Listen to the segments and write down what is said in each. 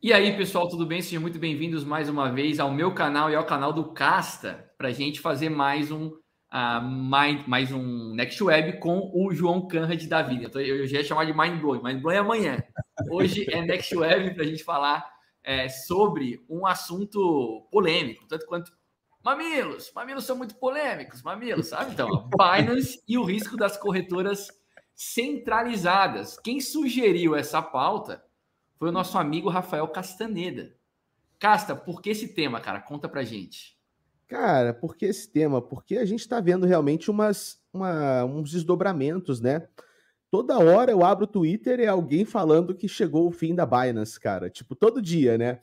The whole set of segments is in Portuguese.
E aí, pessoal, tudo bem? Sejam muito bem-vindos mais uma vez ao meu canal e ao canal do Casta, para a gente fazer mais um, uh, mais, mais um Next Web com o João Canrad da vida. Eu, eu já ia chamar de Mind Blowing, Mind Blowing é amanhã. Hoje é Next Web para a gente falar é, sobre um assunto polêmico, tanto quanto mamilos. Mamilos são muito polêmicos, mamilos, sabe? Então, Binance e o risco das corretoras centralizadas. Quem sugeriu essa pauta foi o nosso amigo Rafael Castaneda. Casta, por que esse tema, cara? Conta pra gente. Cara, por que esse tema? Porque a gente está vendo realmente umas, uma, uns desdobramentos, né? Toda hora eu abro o Twitter e é alguém falando que chegou o fim da Binance, cara. Tipo, todo dia, né?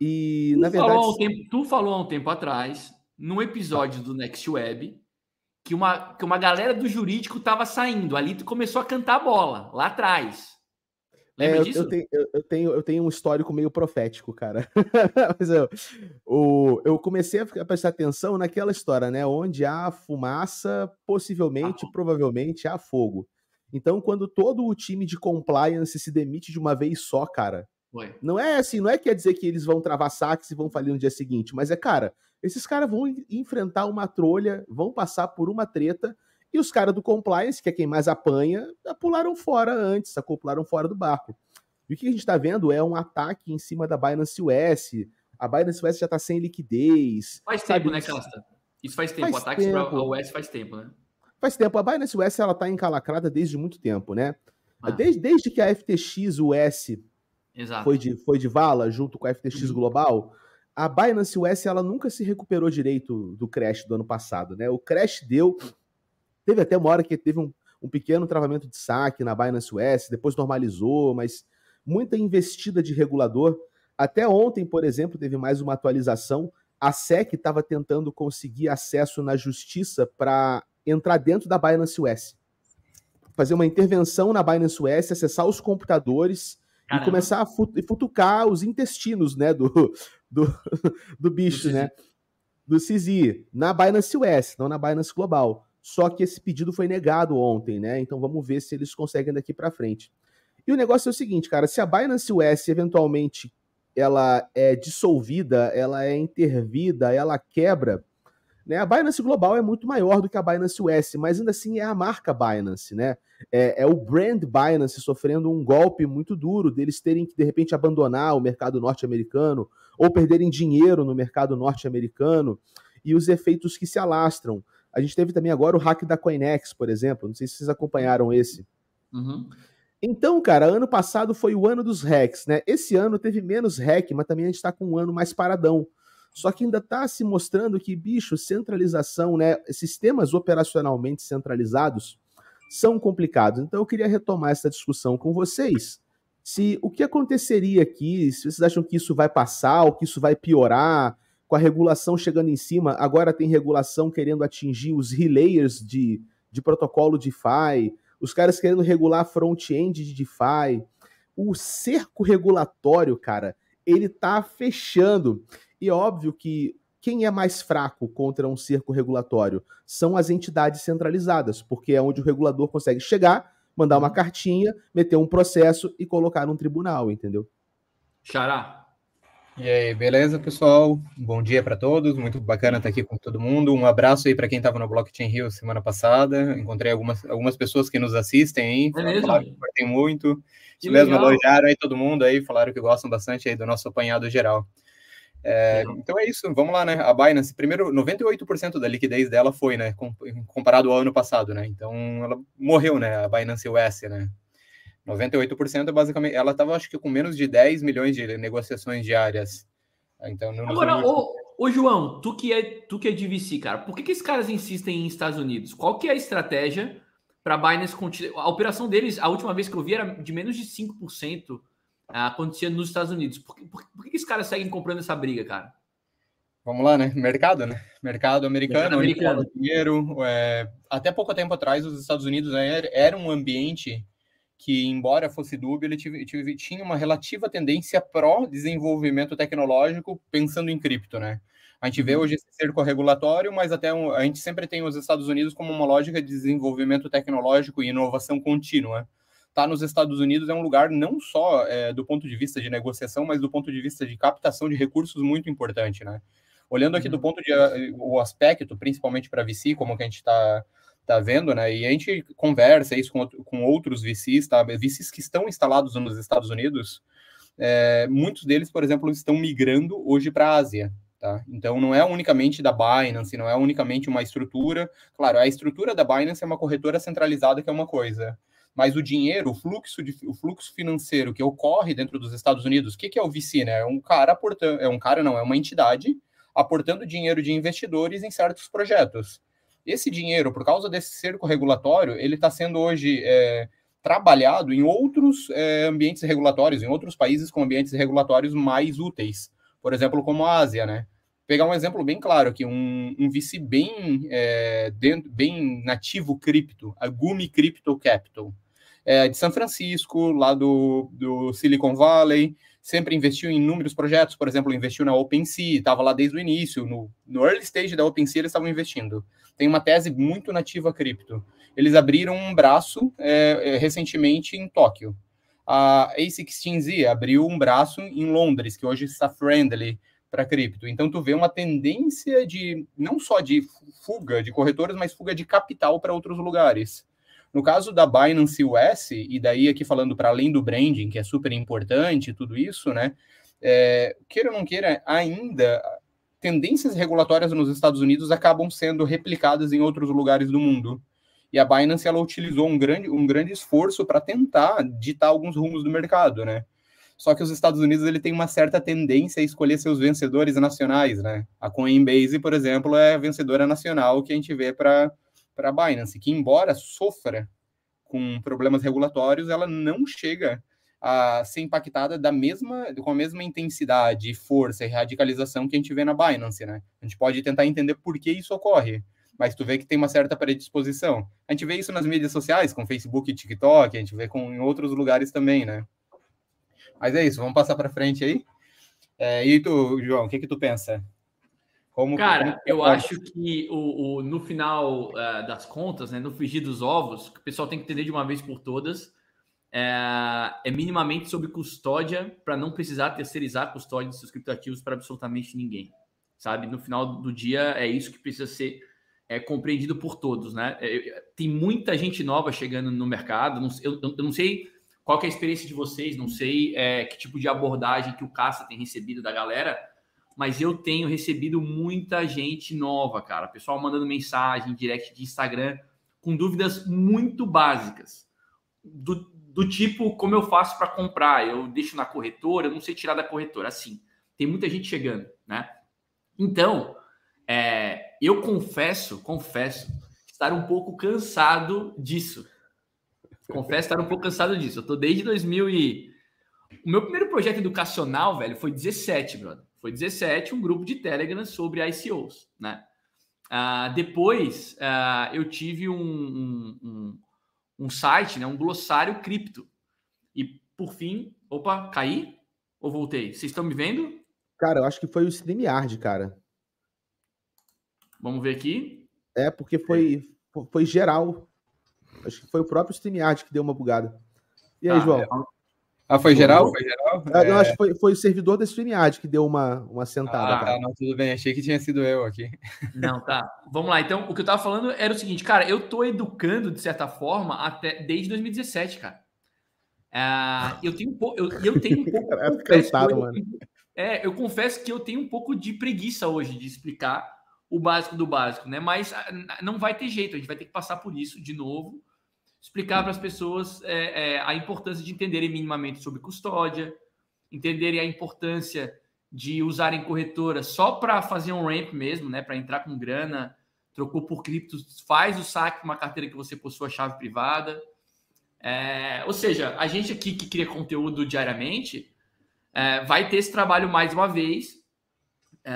E, tu na verdade. Falou um tempo, tu falou há um tempo atrás, num episódio do Next Web, que uma, que uma galera do jurídico tava saindo. Ali tu começou a cantar a bola, lá atrás. Lembra é, disso? Eu, tenho, eu, tenho, eu tenho um histórico meio profético, cara. Mas eu, o, eu comecei a prestar atenção naquela história, né? Onde há fumaça, possivelmente, ah. provavelmente, há fogo. Então, quando todo o time de compliance se demite de uma vez só, cara, Ué. não é assim, não é quer dizer que eles vão travar saques e vão falir no dia seguinte, mas é, cara, esses caras vão enfrentar uma trolha, vão passar por uma treta e os caras do compliance, que é quem mais apanha, pularam fora antes, acoplaram fora do barco. E o que a gente está vendo é um ataque em cima da Binance US. A Binance US já está sem liquidez. Faz sabe? tempo, né, Casta? Isso faz tempo. Faz Ataques para a US faz tempo, né? Faz tempo. A Binance US ela está encalacrada desde muito tempo, né? Ah. Desde, desde que a FTX US foi de, foi de vala junto com a FTX uhum. Global, a Binance US ela nunca se recuperou direito do crash do ano passado, né? O crash deu Teve até uma hora que teve um, um pequeno travamento de saque na Binance US, depois normalizou, mas muita investida de regulador. Até ontem, por exemplo, teve mais uma atualização. A SEC estava tentando conseguir acesso na justiça para entrar dentro da Binance US. Fazer uma intervenção na Binance US, acessar os computadores Caramba. e começar a futucar os intestinos né, do, do, do bicho, do né? Do CZ, na Binance US, não na Binance Global. Só que esse pedido foi negado ontem, né? Então vamos ver se eles conseguem daqui para frente. E o negócio é o seguinte, cara, se a Binance US eventualmente ela é dissolvida, ela é intervida, ela quebra, né? A Binance Global é muito maior do que a Binance US, mas ainda assim é a marca Binance, né? É, é, o brand Binance sofrendo um golpe muito duro deles terem que de repente abandonar o mercado norte-americano ou perderem dinheiro no mercado norte-americano e os efeitos que se alastram. A gente teve também agora o hack da Coinex, por exemplo. Não sei se vocês acompanharam esse. Uhum. Então, cara, ano passado foi o ano dos hacks, né? Esse ano teve menos hack, mas também a gente está com um ano mais paradão. Só que ainda está se mostrando que, bicho, centralização, né? Sistemas operacionalmente centralizados são complicados. Então, eu queria retomar essa discussão com vocês. Se o que aconteceria aqui, se vocês acham que isso vai passar, ou que isso vai piorar, com a regulação chegando em cima, agora tem regulação querendo atingir os relayers de, de protocolo DeFi, os caras querendo regular front-end de DeFi. O cerco regulatório, cara, ele tá fechando. E óbvio que quem é mais fraco contra um cerco regulatório são as entidades centralizadas, porque é onde o regulador consegue chegar, mandar uma cartinha, meter um processo e colocar num tribunal, entendeu? Xará, e aí, beleza, pessoal? Bom dia para todos. Muito bacana estar aqui com todo mundo. Um abraço aí para quem estava no Blockchain Rio semana passada. Encontrei algumas, algumas pessoas que nos assistem aí. É falaram que curtem muito. Que mesmo elogiaram aí todo mundo aí, falaram que gostam bastante aí do nosso apanhado geral. É, então é isso, vamos lá, né? A Binance, primeiro, 98% da liquidez dela foi, né? Comparado ao ano passado, né? Então ela morreu, né? A Binance US, né? 98% é basicamente. Ela estava, acho que, com menos de 10 milhões de negociações diárias. Então, não Agora, ô, ô, João, tu que, é, tu que é de VC, cara, por que, que esses caras insistem em Estados Unidos? Qual que é a estratégia para a Binance continuar? A operação deles, a última vez que eu vi, era de menos de 5% ah, acontecia nos Estados Unidos. Por, por, por que, que esses caras seguem comprando essa briga, cara? Vamos lá, né? Mercado, né? Mercado americano, Mercado americano. dinheiro. É, até pouco tempo atrás, os Estados Unidos era, era um ambiente que, embora fosse dúbio, ele tive, tive, tinha uma relativa tendência pró-desenvolvimento tecnológico, pensando em cripto, né? A gente vê uhum. hoje esse cerco regulatório, mas até um, a gente sempre tem os Estados Unidos como uma lógica de desenvolvimento tecnológico e inovação contínua. tá nos Estados Unidos é um lugar não só é, do ponto de vista de negociação, mas do ponto de vista de captação de recursos muito importante, né? Olhando aqui do uhum. ponto de o aspecto, principalmente para VC, como que a gente está tá vendo, né? E a gente conversa isso com, com outros VCs, tá? VCs que estão instalados nos Estados Unidos, é, muitos deles, por exemplo, estão migrando hoje para a Ásia, tá? Então não é unicamente da Binance, não é unicamente uma estrutura. Claro, a estrutura da Binance é uma corretora centralizada que é uma coisa, mas o dinheiro, o fluxo, de, o fluxo financeiro que ocorre dentro dos Estados Unidos, o que, que é o VC, né? É um cara aportando, é um cara não, é uma entidade aportando dinheiro de investidores em certos projetos. Esse dinheiro, por causa desse cerco regulatório, ele está sendo hoje é, trabalhado em outros é, ambientes regulatórios, em outros países com ambientes regulatórios mais úteis, por exemplo, como a Ásia, né? Pegar um exemplo bem claro aqui, um, um VC bem, é, dentro, bem nativo cripto, a Gumi Crypto Capital, é, de São Francisco, lá do, do Silicon Valley, sempre investiu em inúmeros projetos, por exemplo, investiu na OpenSea, estava lá desde o início, no, no early stage da OpenSea eles estavam investindo. Tem uma tese muito nativa cripto. Eles abriram um braço é, é recentemente em Tóquio. A A16Z abriu um braço em Londres, que hoje está friendly para cripto. Então tu vê uma tendência de não só de fuga de corretoras, mas fuga de capital para outros lugares. No caso da Binance US, e daí aqui falando para além do branding, que é super importante, tudo isso, né? É, queira ou não queira, ainda tendências regulatórias nos Estados Unidos acabam sendo replicadas em outros lugares do mundo. E a Binance ela utilizou um grande, um grande esforço para tentar ditar alguns rumos do mercado, né? Só que os Estados Unidos ele tem uma certa tendência a escolher seus vencedores nacionais, né? A Coinbase, por exemplo, é a vencedora nacional que a gente vê para a Binance, que embora sofra com problemas regulatórios, ela não chega a ser impactada da mesma, com a mesma intensidade, força e radicalização que a gente vê na Binance, né? A gente pode tentar entender por que isso ocorre, mas tu vê que tem uma certa predisposição. A gente vê isso nas mídias sociais, com Facebook e TikTok, a gente vê com, em outros lugares também, né? Mas é isso, vamos passar para frente aí. É, e tu, João, o que que tu pensa? Como, Cara, como eu acho que o, o no final uh, das contas, né, no frigir dos ovos, o pessoal tem que entender de uma vez por todas, é, é minimamente sobre custódia para não precisar terceirizar a custódia de seus criptoativos para absolutamente ninguém. Sabe? No final do dia, é isso que precisa ser é, compreendido por todos, né? É, tem muita gente nova chegando no mercado. Não, eu, eu, não sei qual é a experiência de vocês, não sei é, que tipo de abordagem que o Caça tem recebido da galera, mas eu tenho recebido muita gente nova, cara. Pessoal mandando mensagem, direct de Instagram, com dúvidas muito básicas. Do, do tipo, como eu faço para comprar? Eu deixo na corretora, eu não sei tirar da corretora. Assim, tem muita gente chegando, né? Então, é, eu confesso, confesso, estar um pouco cansado disso. Confesso estar um pouco cansado disso. Eu tô desde 2000 e... O meu primeiro projeto educacional, velho, foi 17, brother. Foi 17, um grupo de Telegram sobre ICOs, né? Uh, depois uh, eu tive um, um, um, um, site, né, um glossário cripto. E por fim, opa, caí ou voltei? Vocês estão me vendo? Cara, eu acho que foi o StreamYard, cara. Vamos ver aqui. É, porque foi, foi geral. Acho que foi o próprio StreamYard que deu uma bugada. E aí, ah, João? Ah, foi geral? Foi geral? É... Eu acho que foi, foi o servidor da StreamYard que deu uma, uma sentada. Ah, tá, não, tudo bem. Achei que tinha sido eu aqui. Não, tá. Vamos lá. Então, o que eu tava falando era o seguinte, cara, eu tô educando, de certa forma, até desde 2017, cara. É, eu tenho um pouco. Eu, eu tenho um pouco. é, cansado, mano. é, eu confesso que eu tenho um pouco de preguiça hoje de explicar o básico do básico, né? Mas ah, não vai ter jeito, a gente vai ter que passar por isso de novo explicar para as pessoas é, é, a importância de entenderem minimamente sobre custódia, entenderem a importância de usarem corretora só para fazer um ramp mesmo, né? Para entrar com grana, trocou por criptos, faz o saque uma carteira que você possua chave privada. É, ou seja, a gente aqui que cria conteúdo diariamente é, vai ter esse trabalho mais uma vez. É,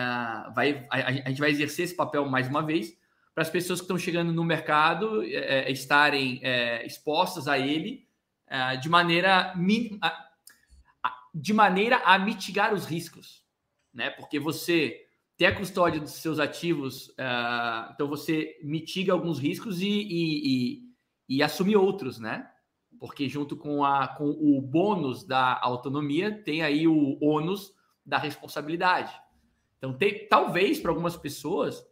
vai, a, a, gente vai exercer esse papel mais uma vez para as pessoas que estão chegando no mercado é, é, estarem é, expostas a ele é, de maneira de maneira a mitigar os riscos, né? Porque você ter a custódia dos seus ativos, é, então você mitiga alguns riscos e, e, e, e assume outros, né? porque junto com, a, com o bônus da autonomia tem aí o ônus da responsabilidade. Então, tem, talvez para algumas pessoas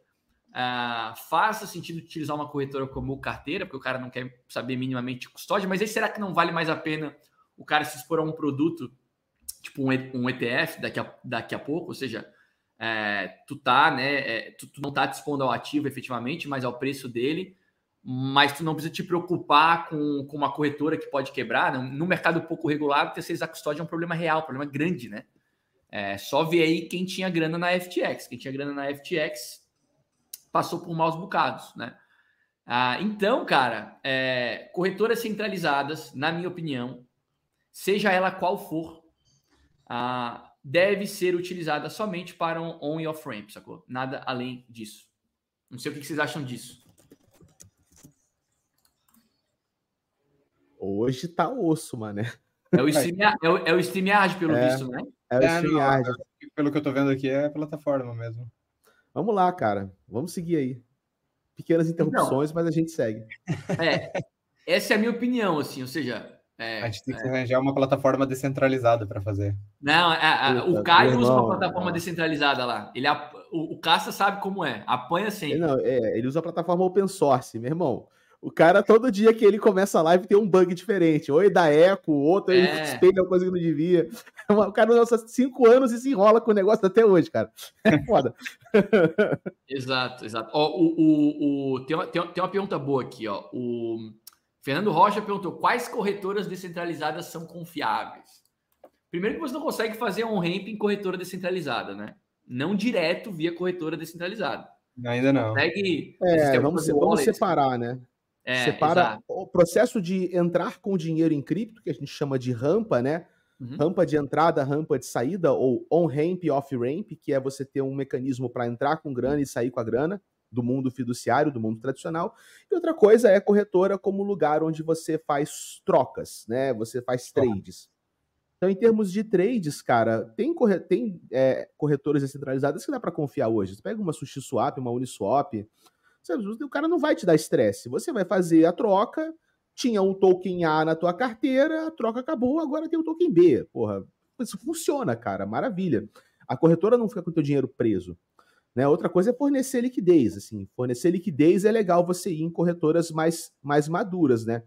uh, faça sentido utilizar uma corretora como carteira, porque o cara não quer saber minimamente de custódia, mas aí será que não vale mais a pena o cara se expor a um produto, tipo um, ETF daqui a, daqui a pouco? Ou seja, é, tu tá, né? É, tu, tu, não tá dispondo ao ativo efetivamente, mas ao preço dele, mas tu não precisa te preocupar com, com uma corretora que pode quebrar. Né? No mercado pouco regulado, terceirizar custódia é um problema real, um problema grande, né? É, só ver aí quem tinha grana na FTX. Quem tinha grana na FTX passou por maus bocados, né? Ah, então, cara, é, corretoras centralizadas, na minha opinião, seja ela qual for, ah, deve ser utilizada somente para um on e off ramp, sacou? Nada além disso. Não sei o que vocês acham disso. Hoje tá osso, mano. É o StreamYard, é o, é o StreamYard pelo é. visto, né? É o é, StreamYard. Pelo que eu tô vendo aqui, é a plataforma mesmo. Vamos lá, cara. Vamos seguir aí. Pequenas interrupções, então, mas a gente segue. É, essa é a minha opinião, assim, ou seja. É, a gente tem que é. arranjar uma plataforma descentralizada para fazer. Não, é, o Caio usa uma plataforma descentralizada lá. Ele, o, o Caça sabe como é, apanha sempre. Não, é, ele usa a plataforma open source, meu irmão. O cara, todo dia que ele começa a live, tem um bug diferente. Ou ele dá eco, outro ele é. espelha uma coisa que não devia. O cara usa cinco anos e se enrola com o negócio até hoje, cara. É foda. exato, exato. Ó, o, o, o, tem, uma, tem, uma pergunta boa aqui, ó. O Fernando Rocha perguntou: quais corretoras descentralizadas são confiáveis? Primeiro que você não consegue fazer um ramp em corretora descentralizada, né? Não direto via corretora descentralizada. Ainda não. Consegue. É, vamos, vamos separar, né? É, Separa exato. o processo de entrar com dinheiro em cripto, que a gente chama de rampa, né? Uhum. Rampa de entrada, rampa de saída, ou on-ramp e off-ramp, que é você ter um mecanismo para entrar com grana e sair com a grana do mundo fiduciário, do mundo tradicional. E outra coisa é corretora como lugar onde você faz trocas, né? Você faz trades. Então, em termos de trades, cara, tem, corre tem é, corretoras descentralizadas que dá para confiar hoje. Você pega uma SushiSwap, uma Uniswap, o cara não vai te dar estresse. Você vai fazer a troca, tinha um token A na tua carteira, a troca acabou, agora tem um token B. Porra, isso funciona, cara, maravilha. A corretora não fica com o teu dinheiro preso. Né? Outra coisa é fornecer liquidez. Assim, fornecer liquidez é legal você ir em corretoras mais, mais maduras, né?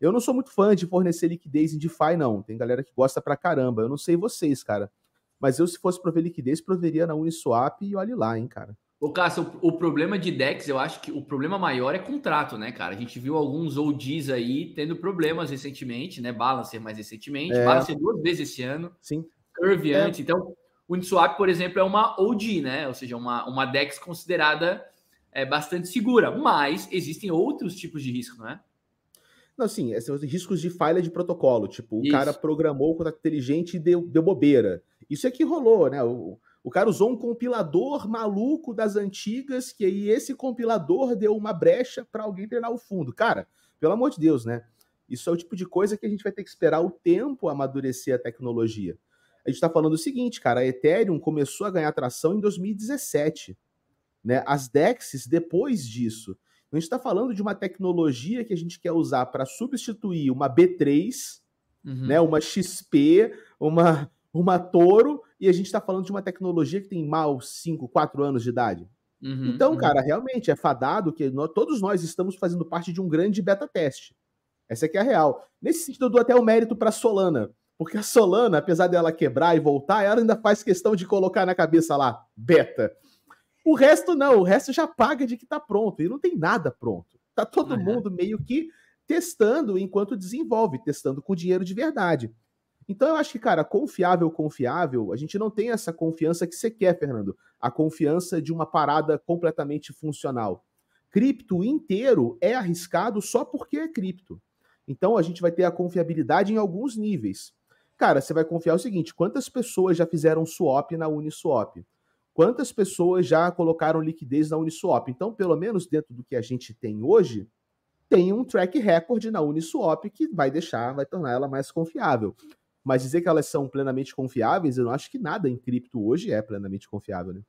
Eu não sou muito fã de fornecer liquidez em DeFi, não. Tem galera que gosta pra caramba. Eu não sei vocês, cara. Mas eu, se fosse prover liquidez, proveria na Uniswap e olhe lá, hein, cara. O Cássio, o, problema de DEX, eu acho que o problema maior é contrato, né, cara? A gente viu alguns OGs aí tendo problemas recentemente, né? Balancer mais recentemente, é. Balancer duas vezes esse ano. Sim. Curve é. antes. Então, o Uniswap, por exemplo, é uma OG, né? Ou seja, uma, uma DEX considerada é, bastante segura. Mas existem outros tipos de risco, não é? Não, sim, são riscos de falha de protocolo. Tipo, Isso. o cara programou o contrato inteligente e deu, deu bobeira. Isso é que rolou, né? O, o cara usou um compilador maluco das antigas, que aí esse compilador deu uma brecha para alguém treinar o fundo. Cara, pelo amor de Deus, né? Isso é o tipo de coisa que a gente vai ter que esperar o tempo amadurecer a tecnologia. A gente está falando o seguinte, cara, a Ethereum começou a ganhar tração em 2017. Né? As DEXs depois disso. Então, a gente está falando de uma tecnologia que a gente quer usar para substituir uma B3, uhum. né? uma XP, uma, uma Toro, e a gente está falando de uma tecnologia que tem mal 5, 4 anos de idade. Uhum, então, uhum. cara, realmente é fadado que nós, todos nós estamos fazendo parte de um grande beta teste. Essa aqui é a real. Nesse sentido, eu dou até o mérito para Solana, porque a Solana, apesar dela quebrar e voltar, ela ainda faz questão de colocar na cabeça lá, beta. O resto não, o resto já paga de que tá pronto, e não tem nada pronto. Tá todo uhum. mundo meio que testando enquanto desenvolve, testando com dinheiro de verdade. Então eu acho que, cara, confiável, confiável, a gente não tem essa confiança que você quer, Fernando. A confiança de uma parada completamente funcional. Cripto inteiro é arriscado só porque é cripto. Então a gente vai ter a confiabilidade em alguns níveis. Cara, você vai confiar o seguinte: quantas pessoas já fizeram swap na Uniswap? Quantas pessoas já colocaram liquidez na Uniswap? Então, pelo menos dentro do que a gente tem hoje, tem um track record na Uniswap que vai deixar, vai tornar ela mais confiável. Mas dizer que elas são plenamente confiáveis, eu não acho que nada em cripto hoje é plenamente confiável, né?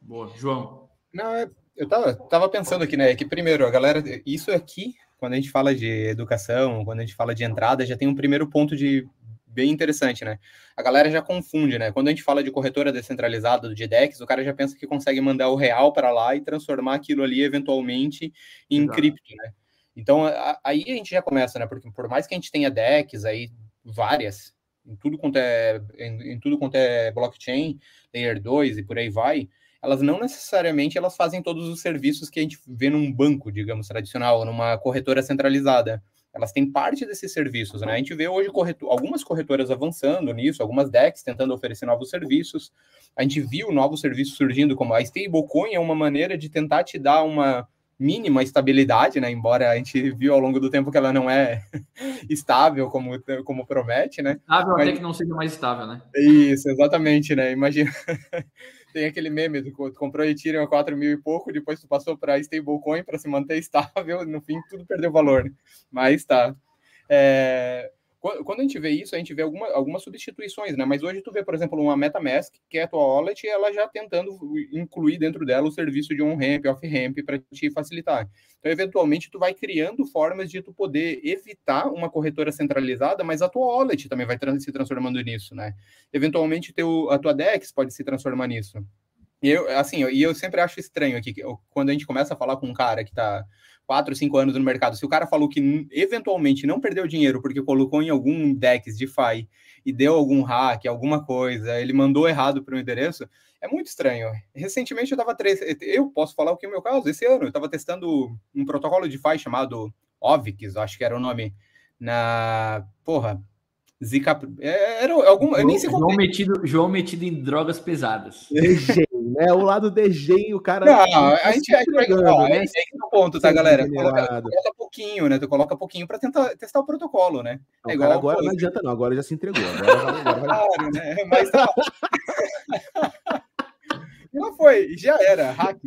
Boa, João. Não, é, eu tava, tava pensando aqui, né? Que primeiro, a galera, isso aqui quando a gente fala de educação, quando a gente fala de entrada, já tem um primeiro ponto de bem interessante, né? A galera já confunde, né? Quando a gente fala de corretora descentralizada de DEX, o cara já pensa que consegue mandar o real para lá e transformar aquilo ali eventualmente em Exato. cripto, né? Então a, aí a gente já começa, né? Porque por mais que a gente tenha DEX aí várias, em tudo quanto é em, em tudo quanto é blockchain, layer 2 e por aí vai, elas não necessariamente elas fazem todos os serviços que a gente vê num banco, digamos, tradicional, numa corretora centralizada elas têm parte desses serviços, né? A gente vê hoje corretor, algumas corretoras avançando nisso, algumas DEX tentando oferecer novos serviços. A gente viu novos serviços surgindo, como a stablecoin é uma maneira de tentar te dar uma mínima estabilidade, né? Embora a gente viu ao longo do tempo que ela não é estável como, como promete, né? Estável Mas... até que não seja mais estável, né? Isso, exatamente, né? Imagina tem aquele meme do tu comprou Ethereum a 4 mil e pouco, depois tu passou para stablecoin para se manter estável, no fim tudo perdeu valor. Né? Mas tá. É, quando a gente vê isso, a gente vê alguma, algumas substituições, né? Mas hoje tu vê, por exemplo, uma MetaMask, que é a tua wallet, e ela já tentando incluir dentro dela o serviço de on-ramp, off-ramp, para te facilitar. Então, eventualmente, tu vai criando formas de tu poder evitar uma corretora centralizada, mas a tua wallet também vai se transformando nisso, né? Eventualmente, teu, a tua DEX pode se transformar nisso. E eu, assim, eu, e eu sempre acho estranho aqui, que eu, quando a gente começa a falar com um cara que tá 4, 5 anos no mercado, se o cara falou que eventualmente não perdeu dinheiro porque colocou em algum DEX DeFi e deu algum hack, alguma coisa, ele mandou errado para o endereço, é muito estranho. Recentemente eu estava. Eu posso falar o que é o meu caso? Esse ano eu estava testando um protocolo DeFi chamado OVIX, acho que era o nome, na. Porra. Zika. É, era alguma. Eu nem sei como. É. João metido, João metido em drogas pesadas. Né? O lado DG, o cara. Não, a gente vai entregando, né? É no ponto, tá, galera? Coloca, coloca, pouquinho, né? Tu coloca pouquinho para tentar testar o protocolo, né? é igual agora não adianta, não. Agora já se entregou. Agora, agora, claro, né? Mas tá. não foi, já era, hack.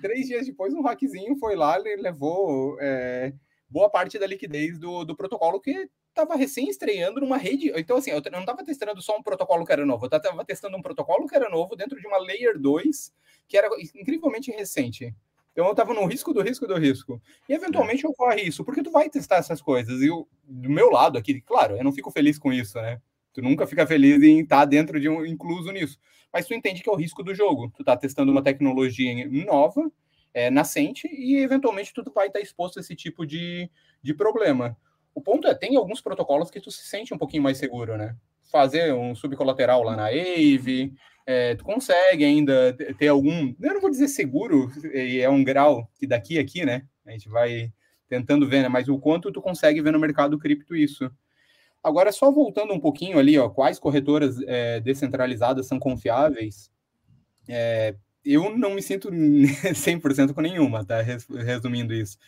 Três dias depois, um hackzinho foi lá, ele levou é, boa parte da liquidez do, do protocolo que estava recém estreando numa rede. Então, assim, eu não estava testando só um protocolo que era novo, eu estava testando um protocolo que era novo dentro de uma Layer 2 que era incrivelmente recente. Então eu estava no risco do risco do risco. E eventualmente ocorre isso, porque tu vai testar essas coisas. E eu, do meu lado aqui, claro, eu não fico feliz com isso, né? Tu nunca fica feliz em estar tá dentro de um incluso nisso. Mas tu entende que é o risco do jogo. Tu está testando uma tecnologia nova, é, nascente, e eventualmente tu vai estar tá exposto a esse tipo de, de problema. O ponto é, tem alguns protocolos que tu se sente um pouquinho mais seguro, né? Fazer um subcolateral lá na AVE, é, tu consegue ainda ter algum, eu não vou dizer seguro, é um grau que daqui a aqui, né? A gente vai tentando ver, né? Mas o quanto tu consegue ver no mercado cripto isso. Agora, só voltando um pouquinho ali, ó, quais corretoras é, descentralizadas são confiáveis? É, eu não me sinto 100% com nenhuma, tá? Resumindo isso.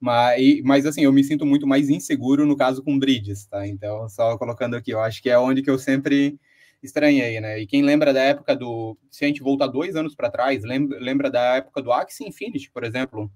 Mas, mas, assim, eu me sinto muito mais inseguro no caso com bridges, tá? Então, só colocando aqui, eu acho que é onde que eu sempre estranhei, né? E quem lembra da época do. Se a gente voltar dois anos para trás, lembra, lembra da época do Axie Infinity, por exemplo?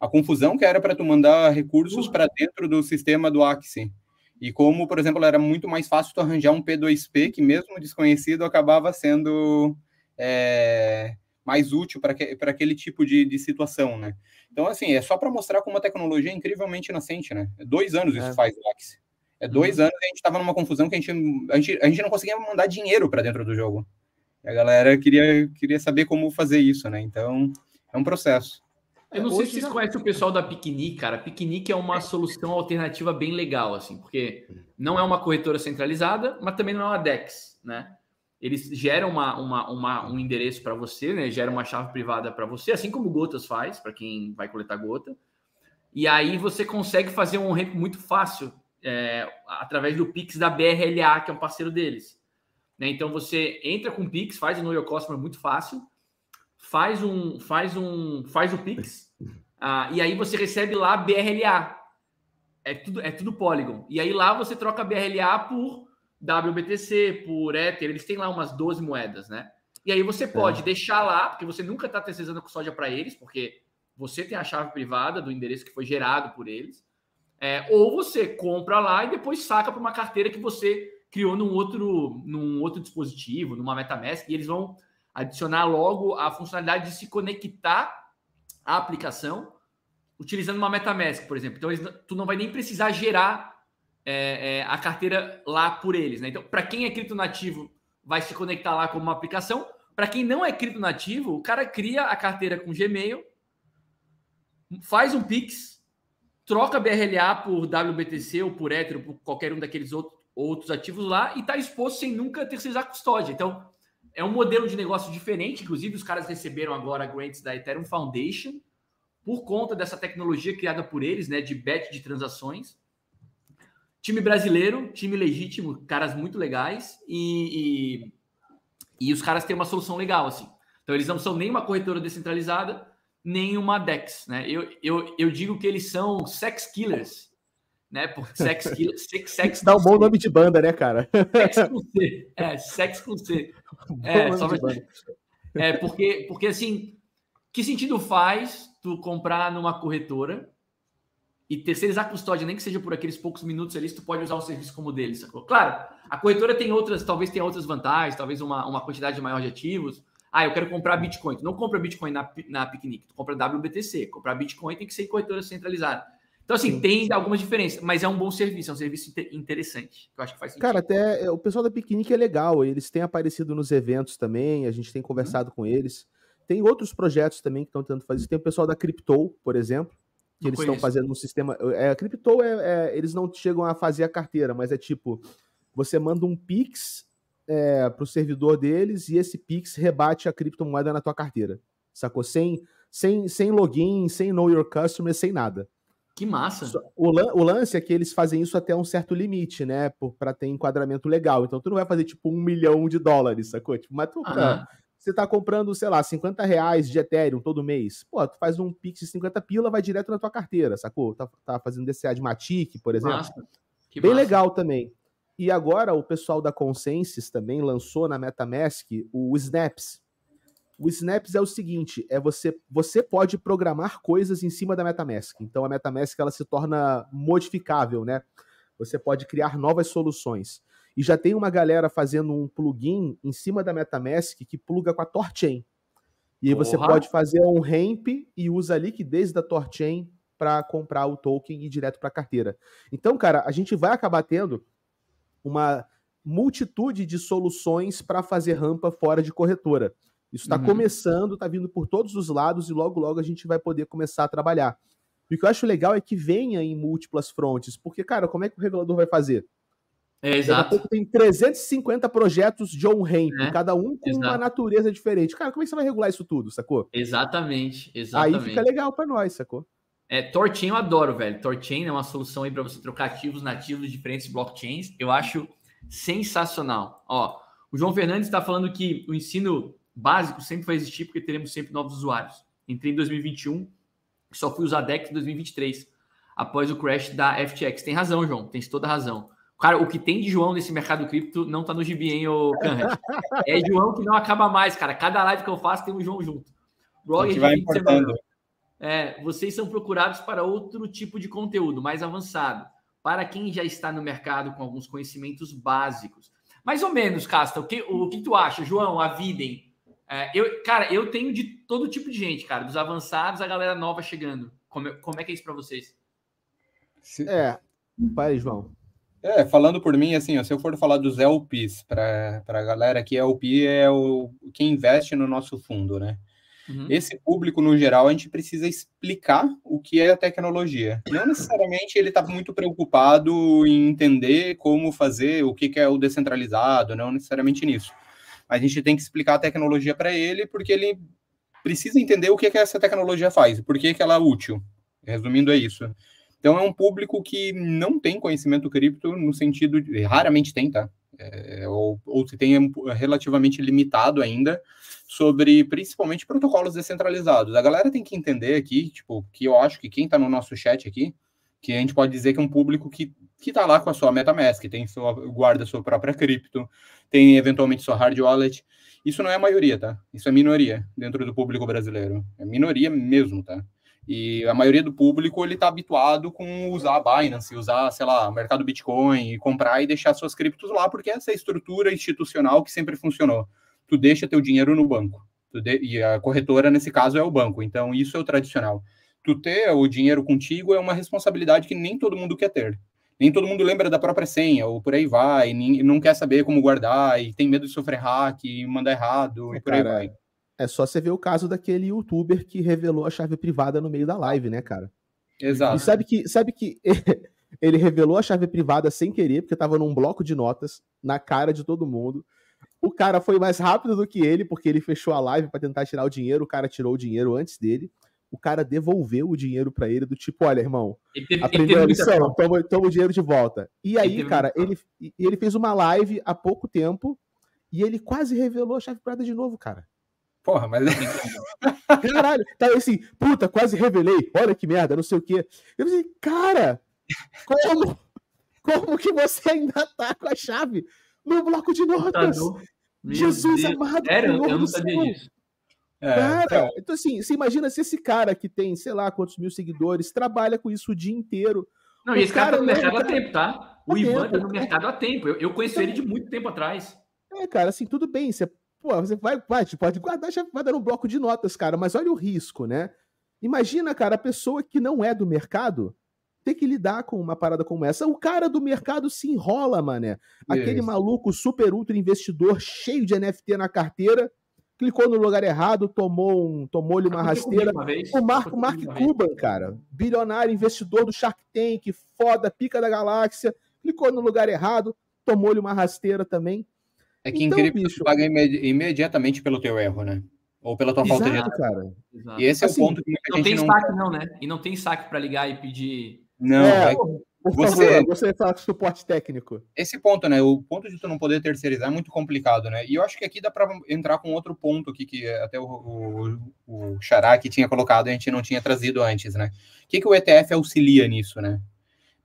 A confusão que era para tu mandar recursos uhum. para dentro do sistema do Axie. E como, por exemplo, era muito mais fácil tu arranjar um P2P que, mesmo desconhecido, acabava sendo. É mais útil para aquele tipo de, de situação, né? Então, assim, é só para mostrar como a tecnologia é incrivelmente nascente, né? É dois anos isso é. faz, Max. É dois uhum. anos e a gente estava numa confusão que a gente, a gente, a gente não conseguia mandar dinheiro para dentro do jogo. E a galera queria, queria saber como fazer isso, né? Então, é um processo. Eu não sei se vocês conhecem o pessoal da Piquenique, cara. Piquenique é uma solução alternativa bem legal, assim, porque não é uma corretora centralizada, mas também não é uma DEX, né? Eles geram uma, uma, uma um endereço para você, né? Gera uma chave privada para você, assim como Gotas faz, para quem vai coletar gota. E aí você consegue fazer um ramp muito fácil é, através do Pix da BRLA, que é um parceiro deles. Né? Então você entra com o Pix, faz o Know Your Customer muito fácil, faz um, faz um, faz o Pix, ah, e aí você recebe lá BRLA. É tudo, é tudo Polygon. E aí lá você troca BRLA por WBTC, por Ether, eles têm lá umas 12 moedas, né? E aí você pode é. deixar lá, porque você nunca está terceirizando a custódia para eles, porque você tem a chave privada do endereço que foi gerado por eles. É, ou você compra lá e depois saca para uma carteira que você criou num outro, num outro dispositivo, numa MetaMask, e eles vão adicionar logo a funcionalidade de se conectar à aplicação utilizando uma MetaMask, por exemplo. Então, eles, tu não vai nem precisar gerar é, é, a carteira lá por eles. Né? Então, para quem é cripto nativo, vai se conectar lá como uma aplicação. Para quem não é cripto nativo, o cara cria a carteira com Gmail, faz um Pix, troca BRLA por WBTC ou por Ether, ou por qualquer um daqueles outros, ativos lá e está exposto sem nunca terceirizar a custódia. Então, é um modelo de negócio diferente. Inclusive, os caras receberam agora grants da Ethereum Foundation por conta dessa tecnologia criada por eles, né, de bet de transações. Time brasileiro, time legítimo, caras muito legais e, e, e os caras têm uma solução legal, assim. Então, eles não são nem uma corretora descentralizada, nem uma DEX, né? Eu, eu, eu digo que eles são sex killers, né? Por sex killers, sex, sex Dá um bom nome de banda, né, cara? Sex com C, é, sex com C. É, só pra... é porque, porque assim, que sentido faz tu comprar numa corretora e terceirizar a custódia, nem que seja por aqueles poucos minutos ali, tu pode usar um serviço como o deles, sacou? Claro, a corretora tem outras, talvez tenha outras vantagens, talvez uma, uma quantidade maior de ativos. Ah, eu quero comprar Bitcoin. Tu não compra Bitcoin na, na Picnic, tu compra WBTC. Comprar Bitcoin tem que ser corretora centralizada. Então, assim, sim, tem sim. algumas diferenças, mas é um bom serviço, é um serviço interessante, eu acho que faz sentido. Cara, até é, o pessoal da Piquenique é legal, eles têm aparecido nos eventos também, a gente tem conversado uhum. com eles. Tem outros projetos também que estão tentando fazer isso. Tem o pessoal da Crypto, por exemplo, que eles estão fazendo um sistema. É, a Crypto, é, é, eles não chegam a fazer a carteira, mas é tipo: você manda um Pix é, para o servidor deles e esse Pix rebate a criptomoeda na tua carteira. Sacou? Sem, sem, sem login, sem know your customer, sem nada. Que massa! O, o, lance é que eles fazem isso até um certo limite, né? Para ter enquadramento legal. Então tu não vai fazer tipo um milhão de dólares, sacou? Tipo, mas tu, pra, você tá comprando, sei lá, 50 reais de Ethereum todo mês. Pô, tu faz um Pix de 50 pila, vai direto na tua carteira, sacou? Tá, tá fazendo DCA de Matic, por exemplo. Massa. Que Bem massa. legal também. E agora o pessoal da Consensus também lançou na MetaMask o Snaps. O Snaps é o seguinte, é você você pode programar coisas em cima da MetaMask. Então a MetaMask ela se torna modificável, né? Você pode criar novas soluções. E já tem uma galera fazendo um plugin em cima da MetaMask que pluga com a Torchain. E aí você pode fazer um ramp e usa a liquidez da Torchain para comprar o token e ir direto para a carteira. Então, cara, a gente vai acabar tendo uma multitude de soluções para fazer rampa fora de corretora. Isso está uhum. começando, está vindo por todos os lados e logo, logo a gente vai poder começar a trabalhar. E o que eu acho legal é que venha em múltiplas frontes, porque, cara, como é que o regulador vai fazer? É, exato. Tem 350 projetos de on-ramp, é, cada um com exato. uma natureza diferente. Cara, como é que você vai regular isso tudo, sacou? Exatamente, exatamente. Aí fica legal para nós, sacou? É, Torchain eu adoro, velho. Torchain é uma solução aí para você trocar ativos nativos de diferentes blockchains. Eu acho sensacional. Ó, o João Fernandes está falando que o ensino básico sempre vai existir porque teremos sempre novos usuários. Entrei em 2021, só fui usar DEX em 2023, após o crash da FTX. Tem razão, João, tem toda razão. Cara, o que tem de João nesse mercado cripto não tá no gibi, hein, ô Canret? É João que não acaba mais, cara. Cada live que eu faço tem um João junto. Blog de vai importando. É, vocês são procurados para outro tipo de conteúdo mais avançado, para quem já está no mercado com alguns conhecimentos básicos. Mais ou menos, Casta, o que, o que tu acha, João, a Videm? É, eu, cara, eu tenho de todo tipo de gente, cara, dos avançados a galera nova chegando. Como, como é que é isso para vocês? É, vai, João. É, falando por mim, assim, ó, se eu for falar dos LPs para a galera aqui, LP é o quem investe no nosso fundo, né? Uhum. Esse público, no geral, a gente precisa explicar o que é a tecnologia. Não necessariamente ele está muito preocupado em entender como fazer, o que, que é o descentralizado, não necessariamente nisso. Mas a gente tem que explicar a tecnologia para ele, porque ele precisa entender o que, que essa tecnologia faz, por que, que ela é útil. Resumindo, é isso. Então é um público que não tem conhecimento cripto no sentido de, raramente tem, tá? É, ou, ou se tem é relativamente limitado ainda sobre principalmente protocolos descentralizados. A galera tem que entender aqui, tipo, que eu acho que quem está no nosso chat aqui, que a gente pode dizer que é um público que que está lá com a sua MetaMask, tem sua guarda sua própria cripto, tem eventualmente sua hard wallet. Isso não é a maioria, tá? Isso é minoria dentro do público brasileiro. É minoria mesmo, tá? E a maioria do público ele está habituado com usar a Binance, usar, sei lá, o mercado Bitcoin, e comprar e deixar suas criptos lá, porque essa é a estrutura institucional que sempre funcionou. Tu deixa teu dinheiro no banco. De... E a corretora, nesse caso, é o banco. Então, isso é o tradicional. tu ter o dinheiro contigo é uma responsabilidade que nem todo mundo quer ter. Nem todo mundo lembra da própria senha, ou por aí vai, e não quer saber como guardar, e tem medo de sofrer hack, e mandar errado, e por cara, aí vai. É só você ver o caso daquele youtuber que revelou a chave privada no meio da live, né, cara? Exato. E sabe que, sabe que ele revelou a chave privada sem querer, porque tava num bloco de notas, na cara de todo mundo. O cara foi mais rápido do que ele, porque ele fechou a live para tentar tirar o dinheiro, o cara tirou o dinheiro antes dele o cara devolveu o dinheiro para ele, do tipo, olha, irmão, teve, aprendeu a lição, toma, toma, o dinheiro de volta. E aí, ele cara, ele, ele fez uma live há pouco tempo e ele quase revelou a chave prada de novo, cara. Porra, mas. Caralho, tá assim, puta, quase revelei, olha que merda, não sei o quê. Eu falei, cara, como, como que você ainda tá com a chave no bloco de notas? Jesus Deus. amado. Sério, eu não sabia disso. É, cara, então assim, você imagina se esse cara que tem, sei lá, quantos mil seguidores, trabalha com isso o dia inteiro. Não, e esse cara, tá no mercado há tempo, tá? O Ivan tá no mercado há tempo. Eu, eu conheço ele de muito tempo atrás. É, cara, assim, tudo bem. Você, pô, você vai, vai, pode guardar, já vai dar um bloco de notas, cara, mas olha o risco, né? Imagina, cara, a pessoa que não é do mercado ter que lidar com uma parada como essa. O cara do mercado se enrola, mané. Aquele Isso. maluco super ultra investidor cheio de NFT na carteira clicou no lugar errado, tomou um, tomou-lhe uma rasteira. Uma o Marco Mark Cuban, cara, bilionário, investidor do Shark Tank, foda, pica da galáxia, clicou no lugar errado, tomou-lhe uma rasteira também. É que então, em cripto bicho, paga imedi imediatamente pelo teu erro, né? Ou pela tua Exato, falta de cara. Exato. E esse assim, é o assim, ponto que muita não gente tem não... saque não, né? E não tem saque para ligar e pedir não, é, por você, favor, você fala com suporte técnico. Esse ponto, né? O ponto de tu não poder terceirizar é muito complicado, né? E eu acho que aqui dá para entrar com outro ponto aqui que até o, o, o Xará que tinha colocado e a gente não tinha trazido antes, né? O que, que o ETF auxilia nisso, né?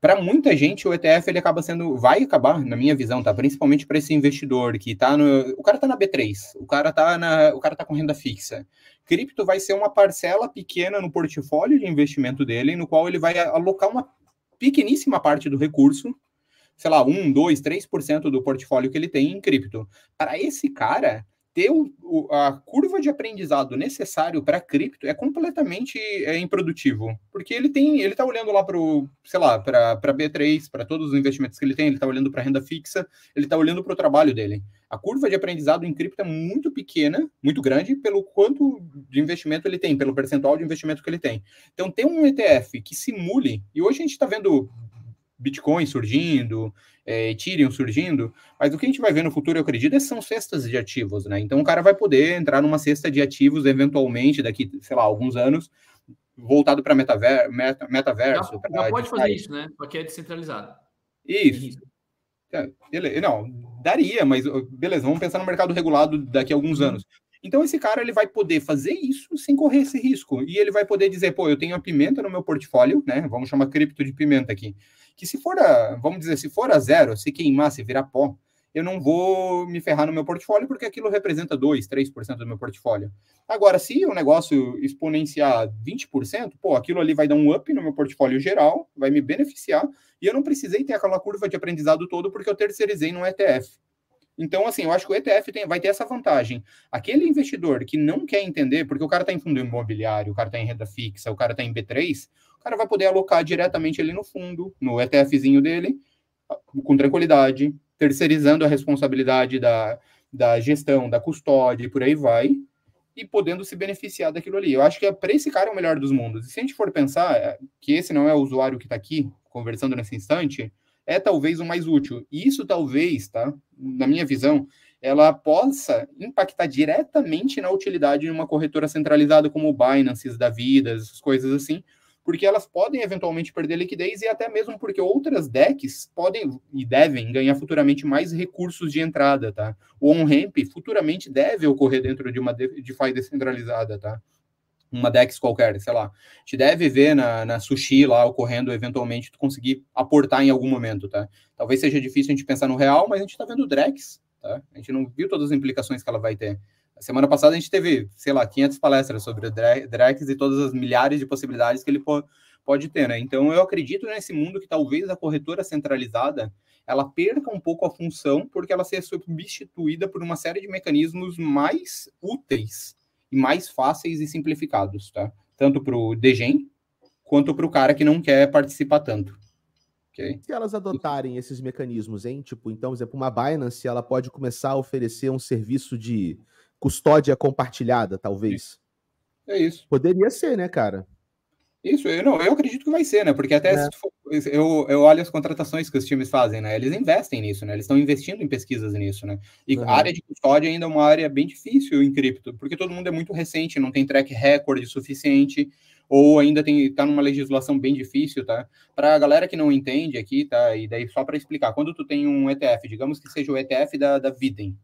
Para muita gente, o ETF ele acaba sendo, vai acabar, na minha visão, tá? Principalmente para esse investidor que tá no, o cara tá na B3, o cara tá na, o cara tá com renda fixa. Cripto vai ser uma parcela pequena no portfólio de investimento dele, no qual ele vai alocar uma pequeníssima parte do recurso, sei lá, 1, 2, 3% do portfólio que ele tem em cripto. Para esse cara, ter o, o, a curva de aprendizado necessário para cripto é completamente é, improdutivo, porque ele tem, ele está olhando lá para sei lá, para B3, para todos os investimentos que ele tem, ele está olhando para renda fixa, ele está olhando para o trabalho dele. A curva de aprendizado em cripto é muito pequena, muito grande, pelo quanto de investimento ele tem, pelo percentual de investimento que ele tem. Então, ter um ETF que simule, e hoje a gente está vendo Bitcoin surgindo, é, Ethereum surgindo, mas o que a gente vai ver no futuro, eu acredito, é são cestas de ativos, né? Então o cara vai poder entrar numa cesta de ativos eventualmente daqui, sei lá, alguns anos, voltado para metaver meta, metaverso. Já, já pode fazer isso, né? Porque é descentralizado. Isso. É, não, daria, mas beleza, vamos pensar no mercado regulado daqui a alguns anos. Então esse cara ele vai poder fazer isso sem correr esse risco. E ele vai poder dizer, pô, eu tenho a pimenta no meu portfólio, né? Vamos chamar cripto de pimenta aqui que se for a, vamos dizer, se for a zero, se queimar, se virar pó, eu não vou me ferrar no meu portfólio, porque aquilo representa 2, 3% do meu portfólio. Agora, se o negócio exponenciar 20%, pô, aquilo ali vai dar um up no meu portfólio geral, vai me beneficiar, e eu não precisei ter aquela curva de aprendizado todo, porque eu terceirizei no ETF. Então, assim, eu acho que o ETF tem, vai ter essa vantagem. Aquele investidor que não quer entender, porque o cara está em fundo imobiliário, o cara está em renda fixa, o cara está em B3, o cara vai poder alocar diretamente ali no fundo, no ETFzinho dele, com tranquilidade, terceirizando a responsabilidade da, da gestão, da custódia e por aí vai, e podendo se beneficiar daquilo ali. Eu acho que é, para esse cara é o melhor dos mundos. E se a gente for pensar é, que esse não é o usuário que está aqui conversando nesse instante, é talvez o mais útil. E isso talvez, tá? Na minha visão, ela possa impactar diretamente na utilidade de uma corretora centralizada como o Binance da vida, essas coisas assim, porque elas podem eventualmente perder liquidez e até mesmo porque outras decks podem e devem ganhar futuramente mais recursos de entrada, tá? O on-ramp futuramente deve ocorrer dentro de uma DeFi descentralizada, tá? Uma DEX qualquer, sei lá. A gente deve ver na, na Sushi lá ocorrendo eventualmente tu conseguir aportar em algum momento, tá? Talvez seja difícil a gente pensar no real, mas a gente tá vendo Drex, tá? A gente não viu todas as implicações que ela vai ter. Semana passada a gente teve, sei lá, 500 palestras sobre Drex e todas as milhares de possibilidades que ele pode ter, né? Então eu acredito nesse mundo que talvez a corretora centralizada ela perca um pouco a função porque ela seja substituída por uma série de mecanismos mais úteis e mais fáceis e simplificados, tá? Tanto para o DGEM, quanto para o cara que não quer participar tanto. Okay. Se elas adotarem esses mecanismos, hein? Tipo, então, por exemplo, uma Binance, ela pode começar a oferecer um serviço de custódia compartilhada, talvez. É isso. Poderia ser, né, cara? Isso, eu, não, eu acredito que vai ser, né? Porque até é. for, eu, eu olho as contratações que os times fazem, né? Eles investem nisso, né? Eles estão investindo em pesquisas nisso, né? E uhum. a área de custódia ainda é uma área bem difícil em cripto, porque todo mundo é muito recente, não tem track record suficiente, ou ainda tem tá numa legislação bem difícil, tá? Para a galera que não entende aqui, tá? E daí só para explicar, quando tu tem um ETF, digamos que seja o ETF da, da Viden,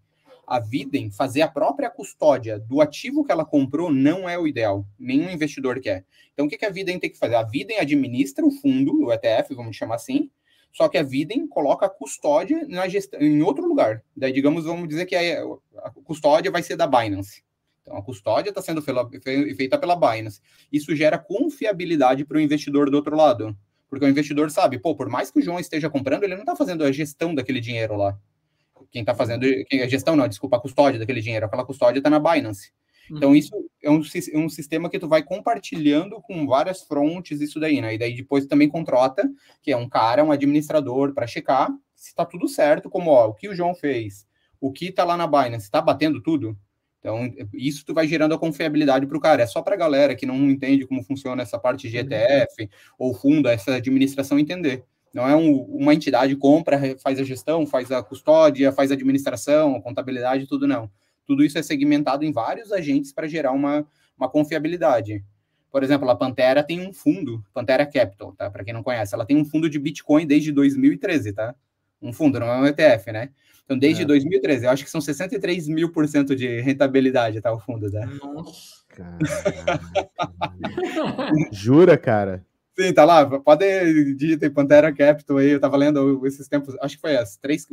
a Viden fazer a própria custódia do ativo que ela comprou não é o ideal. Nenhum investidor quer. Então, o que, a Viden tem que fazer? A Viden administra o fundo, o ETF, vamos chamar assim, só que a Viden coloca a custódia na gestão, em outro lugar. Daí, digamos, vamos dizer que a, a custódia vai ser da Binance. Então, a custódia está sendo feita pela Binance. Isso gera confiabilidade para o investidor do outro lado. Porque o investidor sabe, pô, por mais que o João esteja comprando, ele não está fazendo a gestão daquele dinheiro lá quem está fazendo a gestão, não, desculpa, a custódia daquele dinheiro, aquela custódia está na Binance. Então, uhum. isso é um, é um sistema que tu vai compartilhando com várias frontes, isso daí, né? E daí depois também contrata, que é um cara, um administrador, para checar se está tudo certo, como ó, o que o João fez, o que está lá na Binance, está batendo tudo? Então, isso tu vai gerando a confiabilidade para o cara. É só para a galera que não entende como funciona essa parte de ETF uhum. ou fundo, essa administração entender. Não é um, uma entidade compra, faz a gestão, faz a custódia, faz a administração, a contabilidade, tudo não. Tudo isso é segmentado em vários agentes para gerar uma, uma confiabilidade. Por exemplo, a Pantera tem um fundo, Pantera Capital, tá? Para quem não conhece, ela tem um fundo de Bitcoin desde 2013, tá? Um fundo, não é um ETF, né? Então, desde é. 2013, eu acho que são 63 mil por cento de rentabilidade, tá? O fundo, tá? Nossa, Jura, cara? Sim, tá lá. Pode digitar Pantera Capital aí. Eu tava lendo esses tempos, acho que foi as três,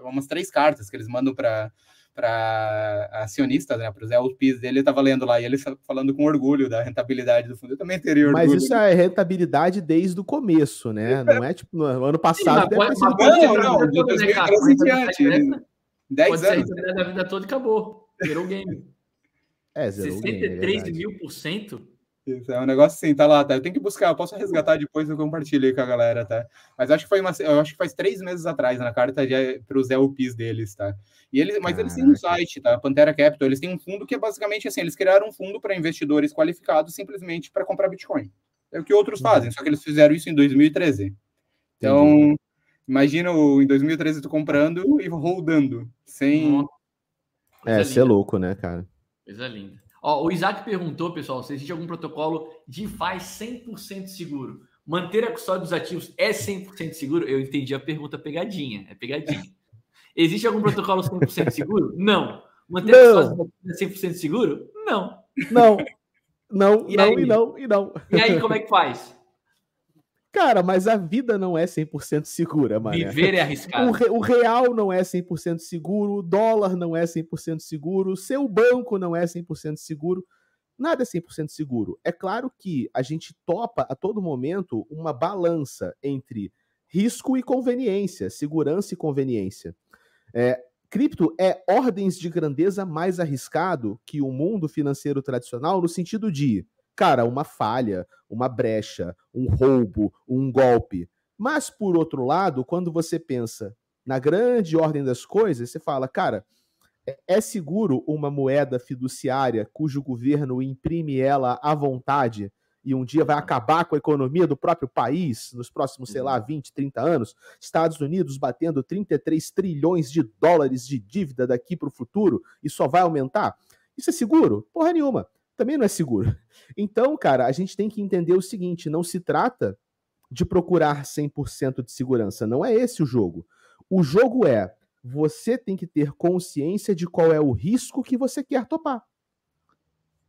umas três cartas que eles mandam para para acionistas, né, para os LPs dele, eu estava lendo lá, e ele falando com orgulho da rentabilidade do fundo. Eu também teria orgulho. Mas isso é rentabilidade desde o começo, né? Não é tipo no ano passado. Sim, deve pode, não, não, de 2013 em diante. 10 anos. da vida toda acabou. Zerou o game. É, zerou 63 game, é mil por cento isso é um negócio assim, tá lá, tá? Eu tenho que buscar, eu posso resgatar depois eu compartilho aí com a galera, tá? Mas acho que foi uma, eu acho que faz três meses atrás na carta para os LPs deles, tá? E eles, mas eles têm um site, tá? Pantera Capital, eles têm um fundo que é basicamente assim, eles criaram um fundo para investidores qualificados simplesmente para comprar Bitcoin. É o que outros uhum. fazem, só que eles fizeram isso em 2013. Então, Entendi. imagina em 2013 tu comprando e rodando, sem... É, ser é louco, né, cara? Coisa linda. Ó, o Isaac perguntou, pessoal, se existe algum protocolo DeFi 100% seguro. Manter a custódia dos ativos é 100% seguro? Eu entendi a pergunta pegadinha. É pegadinha. Existe algum protocolo 100% seguro? Não. Manter não. a custódia dos ativos é 100% seguro? Não. Não. Não, e não, aí? e não, e não. E aí, como é que faz? Cara, mas a vida não é 100% segura, mano. Viver é arriscado. O, re, o, real não é 100% seguro, o dólar não é 100% seguro, o seu banco não é 100% seguro. Nada é 100% seguro. É claro que a gente topa a todo momento uma balança entre risco e conveniência, segurança e conveniência. É, cripto é ordens de grandeza mais arriscado que o mundo financeiro tradicional no sentido de cara, uma falha, uma brecha, um roubo, um golpe. Mas, por outro lado, quando você pensa na grande ordem das coisas, você fala, cara, é, é seguro uma moeda fiduciária cujo governo imprime ela à vontade e um dia vai acabar com a economia do próprio país nos próximos, sei lá, 20, uhum. 30 anos? Estados Unidos batendo 33 trilhões de dólares de dívida daqui para o futuro e só vai aumentar? Isso é seguro? Porra nenhuma também não é seguro. Então, cara, a gente tem que entender o seguinte: não se trata de procurar 100% de segurança. Não é esse o jogo. O jogo é você tem que ter consciência de qual é o risco que você quer topar.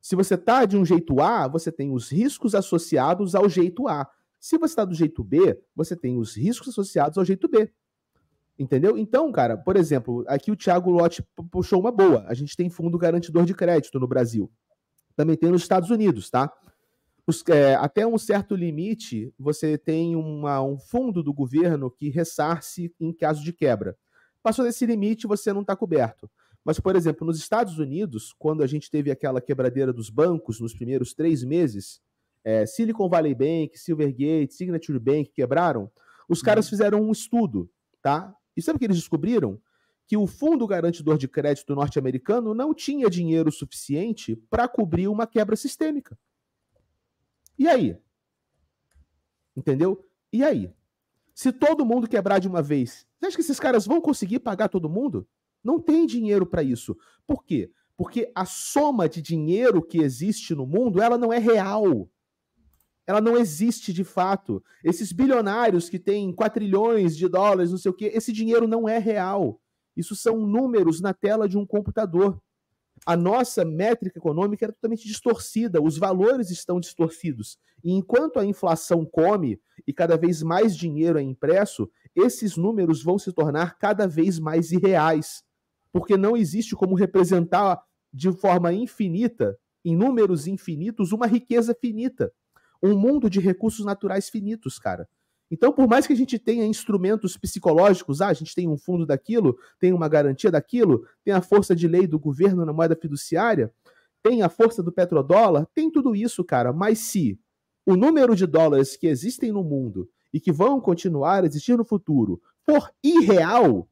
Se você está de um jeito A, você tem os riscos associados ao jeito A. Se você está do jeito B, você tem os riscos associados ao jeito B. Entendeu? Então, cara, por exemplo, aqui o Thiago Lotti puxou uma boa. A gente tem fundo garantidor de crédito no Brasil também tem nos Estados Unidos, tá? Os, é, até um certo limite, você tem uma, um fundo do governo que ressarce em caso de quebra. Passou desse limite, você não está coberto. Mas, por exemplo, nos Estados Unidos, quando a gente teve aquela quebradeira dos bancos nos primeiros três meses, é, Silicon Valley Bank, Silvergate, Signature Bank quebraram, os caras uhum. fizeram um estudo, tá? E sabe o que eles descobriram? Que o Fundo Garantidor de Crédito norte-americano não tinha dinheiro suficiente para cobrir uma quebra sistêmica. E aí? Entendeu? E aí? Se todo mundo quebrar de uma vez, você acha que esses caras vão conseguir pagar todo mundo? Não tem dinheiro para isso. Por quê? Porque a soma de dinheiro que existe no mundo, ela não é real. Ela não existe de fato. Esses bilionários que têm quatrilhões de dólares, não sei o quê, esse dinheiro não é real. Isso são números na tela de um computador. A nossa métrica econômica é totalmente distorcida, os valores estão distorcidos. E enquanto a inflação come e cada vez mais dinheiro é impresso, esses números vão se tornar cada vez mais irreais porque não existe como representar de forma infinita, em números infinitos, uma riqueza finita. Um mundo de recursos naturais finitos, cara. Então, por mais que a gente tenha instrumentos psicológicos, ah, a gente tem um fundo daquilo, tem uma garantia daquilo, tem a força de lei do governo na moeda fiduciária, tem a força do petrodólar, tem tudo isso, cara. Mas se o número de dólares que existem no mundo e que vão continuar a existir no futuro for irreal,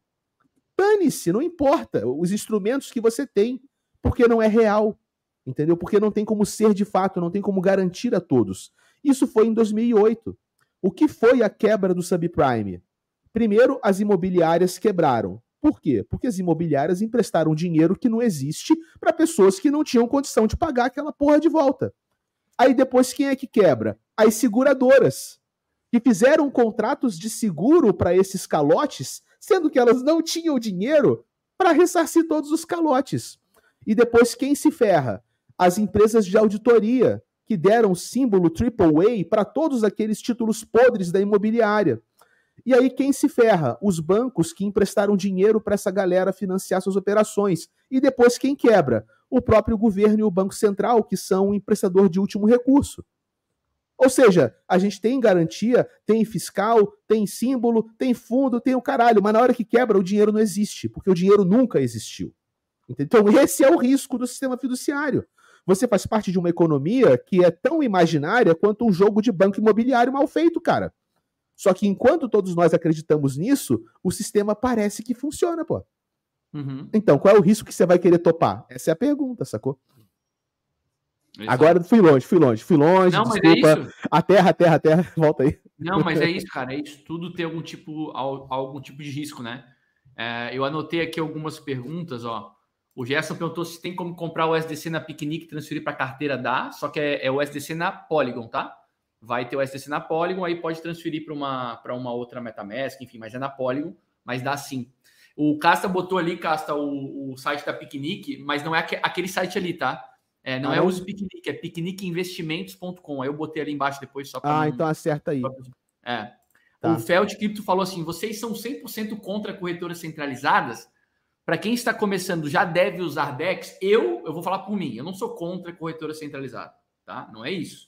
Dane-se, não importa os instrumentos que você tem, porque não é real, entendeu? Porque não tem como ser de fato, não tem como garantir a todos. Isso foi em 2008. O que foi a quebra do subprime? Primeiro, as imobiliárias quebraram. Por quê? Porque as imobiliárias emprestaram dinheiro que não existe para pessoas que não tinham condição de pagar aquela porra de volta. Aí depois quem é que quebra? As seguradoras, que fizeram contratos de seguro para esses calotes sendo que elas não tinham dinheiro para ressarcir todos os calotes. E depois quem se ferra? As empresas de auditoria, que deram símbolo AAA para todos aqueles títulos podres da imobiliária. E aí quem se ferra? Os bancos que emprestaram dinheiro para essa galera financiar suas operações. E depois quem quebra? O próprio governo e o Banco Central, que são o emprestador de último recurso. Ou seja, a gente tem garantia, tem fiscal, tem símbolo, tem fundo, tem o caralho, mas na hora que quebra, o dinheiro não existe, porque o dinheiro nunca existiu. Então, esse é o risco do sistema fiduciário. Você faz parte de uma economia que é tão imaginária quanto um jogo de banco imobiliário mal feito, cara. Só que enquanto todos nós acreditamos nisso, o sistema parece que funciona, pô. Uhum. Então, qual é o risco que você vai querer topar? Essa é a pergunta, sacou? Exato. Agora fui longe, fui longe, fui longe, não, é desculpa. É a terra, a terra, a terra, volta aí. Não, mas é isso, cara. É isso. Tudo tem algum tipo, algum tipo de risco, né? É, eu anotei aqui algumas perguntas, ó. O Gerson perguntou se tem como comprar o SDC na Piquenique e transferir para carteira. Dá, só que é, é, o SDC na Polygon, tá? Vai ter o SDC na Polygon, aí pode transferir para uma, uma outra MetaMask, enfim, mas é na Polygon, mas dá sim. O Casta botou ali, Casta, o, o site da Piquenique, mas não é aquele site ali, tá? É, não ah, é o Piquenique, é piqueniqueinvestimentos.com. Aí eu botei ali embaixo depois só para. Ah, não... então acerta aí. É. Tá. O Feld Crypto falou assim: vocês são 100% contra corretoras centralizadas. Para quem está começando, já deve usar DEX. Eu, eu vou falar por mim, eu não sou contra corretora centralizada, tá? Não é isso.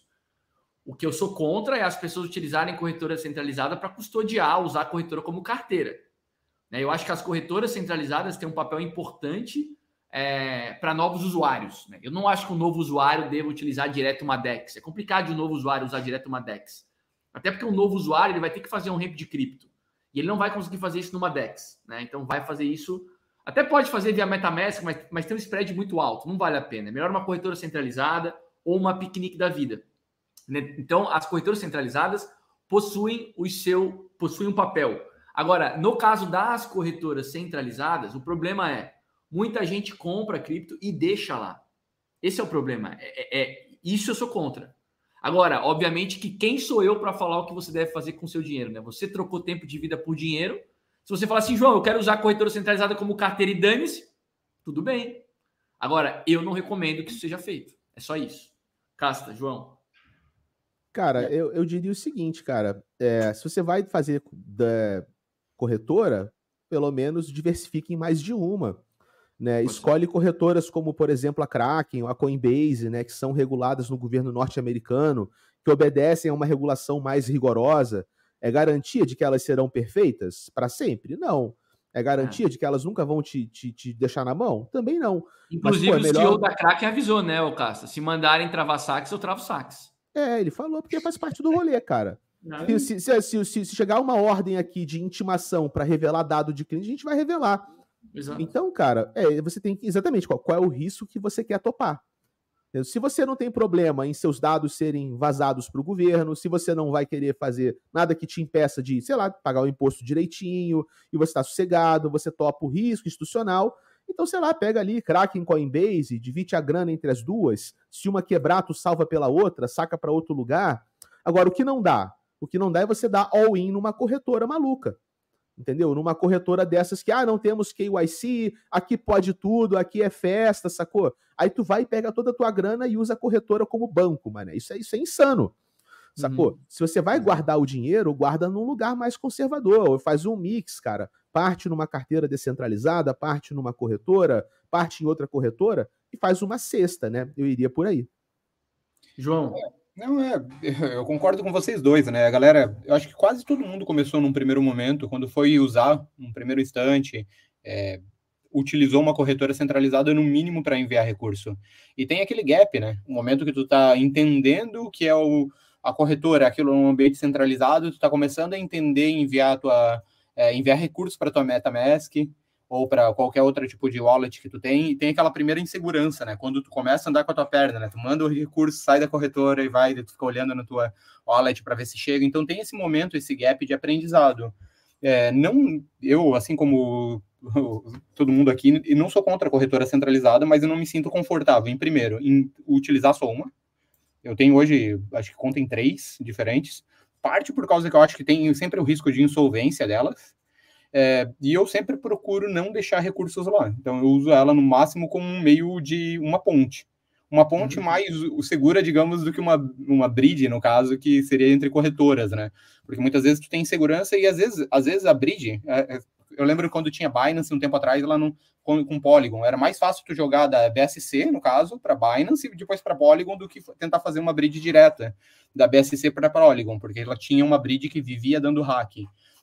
O que eu sou contra é as pessoas utilizarem corretora centralizada para custodiar, usar a corretora como carteira. Né? Eu acho que as corretoras centralizadas têm um papel importante é, para novos usuários. Né? Eu não acho que um novo usuário deva utilizar direto uma DEX. É complicado de um novo usuário usar direto uma DEX. Até porque um novo usuário ele vai ter que fazer um ramp de cripto. E ele não vai conseguir fazer isso numa DEX. Né? Então vai fazer isso. Até pode fazer via MetaMask, mas, mas tem um spread muito alto. Não vale a pena. É melhor uma corretora centralizada ou uma piquenique da vida. Né? Então, as corretoras centralizadas possuem o seu possuem um papel. Agora, no caso das corretoras centralizadas, o problema é Muita gente compra cripto e deixa lá. Esse é o problema. É, é, é isso eu sou contra. Agora, obviamente que quem sou eu para falar o que você deve fazer com seu dinheiro, né? Você trocou tempo de vida por dinheiro. Se você falar assim, João, eu quero usar a corretora centralizada como carteira e dane-se, tudo bem. Agora, eu não recomendo que isso seja feito. É só isso. Casta, João. Cara, eu, eu diria o seguinte, cara. É, se você vai fazer da corretora, pelo menos diversifique em mais de uma. Né, escolhe corretoras como, por exemplo, a Kraken, a Coinbase, né, que são reguladas no governo norte-americano, que obedecem a uma regulação mais rigorosa. É garantia de que elas serão perfeitas para sempre? Não. É garantia é. de que elas nunca vão te, te, te, deixar na mão? Também não. Inclusive, Mas, pô, é melhor... o CEO da Kraken avisou, né, o Casta? Se mandarem travar saques, eu travo saques. É, ele falou porque faz parte do rolê, cara. Se, se, se, se, chegar uma ordem aqui de intimação para revelar dado de cliente, a gente vai revelar. Exato. Então, cara, é, você tem que. Exatamente qual, qual é o risco que você quer topar. Se você não tem problema em seus dados serem vazados para o governo, se você não vai querer fazer nada que te impeça de, sei lá, pagar o imposto direitinho, e você está sossegado, você topa o risco institucional, então, sei lá, pega ali Kraken Coinbase, divide a grana entre as duas, se uma quebrar, tu salva pela outra, saca para outro lugar. Agora, o que não dá? O que não dá é você dar all-in numa corretora maluca entendeu? Numa corretora dessas que, ah, não temos KYC, aqui pode tudo, aqui é festa, sacou? Aí tu vai e pega toda a tua grana e usa a corretora como banco, mano. Isso é, isso é insano. Sacou? Uhum. Se você vai guardar o dinheiro, guarda num lugar mais conservador, ou faz um mix, cara. Parte numa carteira descentralizada, parte numa corretora, parte em outra corretora e faz uma cesta, né? Eu iria por aí. João, não, é, eu concordo com vocês dois, né? A galera, eu acho que quase todo mundo começou num primeiro momento, quando foi usar, num primeiro instante, é, utilizou uma corretora centralizada no mínimo para enviar recurso. E tem aquele gap, né? O momento que tu tá entendendo que é o, a corretora, aquilo num ambiente centralizado, tu tá começando a entender enviar tua é, enviar recursos para tua MetaMask, ou para qualquer outro tipo de wallet que tu tem, e tem aquela primeira insegurança, né? Quando tu começa a andar com a tua perna, né? Tu manda o recurso, sai da corretora e vai, tu fica olhando na tua wallet para ver se chega. Então tem esse momento, esse gap de aprendizado. É, não, eu, assim como todo mundo aqui, e não sou contra a corretora centralizada, mas eu não me sinto confortável, em primeiro, em utilizar só uma. Eu tenho hoje, acho que conta em três diferentes. Parte por causa que eu acho que tem sempre o risco de insolvência delas. É, e eu sempre procuro não deixar recursos lá. Então eu uso ela no máximo como um meio de uma ponte. Uma ponte uhum. mais segura, digamos, do que uma, uma bridge, no caso, que seria entre corretoras, né? Porque muitas vezes tu tem segurança e às vezes, às vezes a bridge. É, é eu lembro quando tinha Binance um tempo atrás, lá no, com, com Polygon. Era mais fácil tu jogar da BSC, no caso, para Binance e depois para Polygon do que tentar fazer uma bridge direta da BSC para Polygon, porque ela tinha uma bridge que vivia dando hack.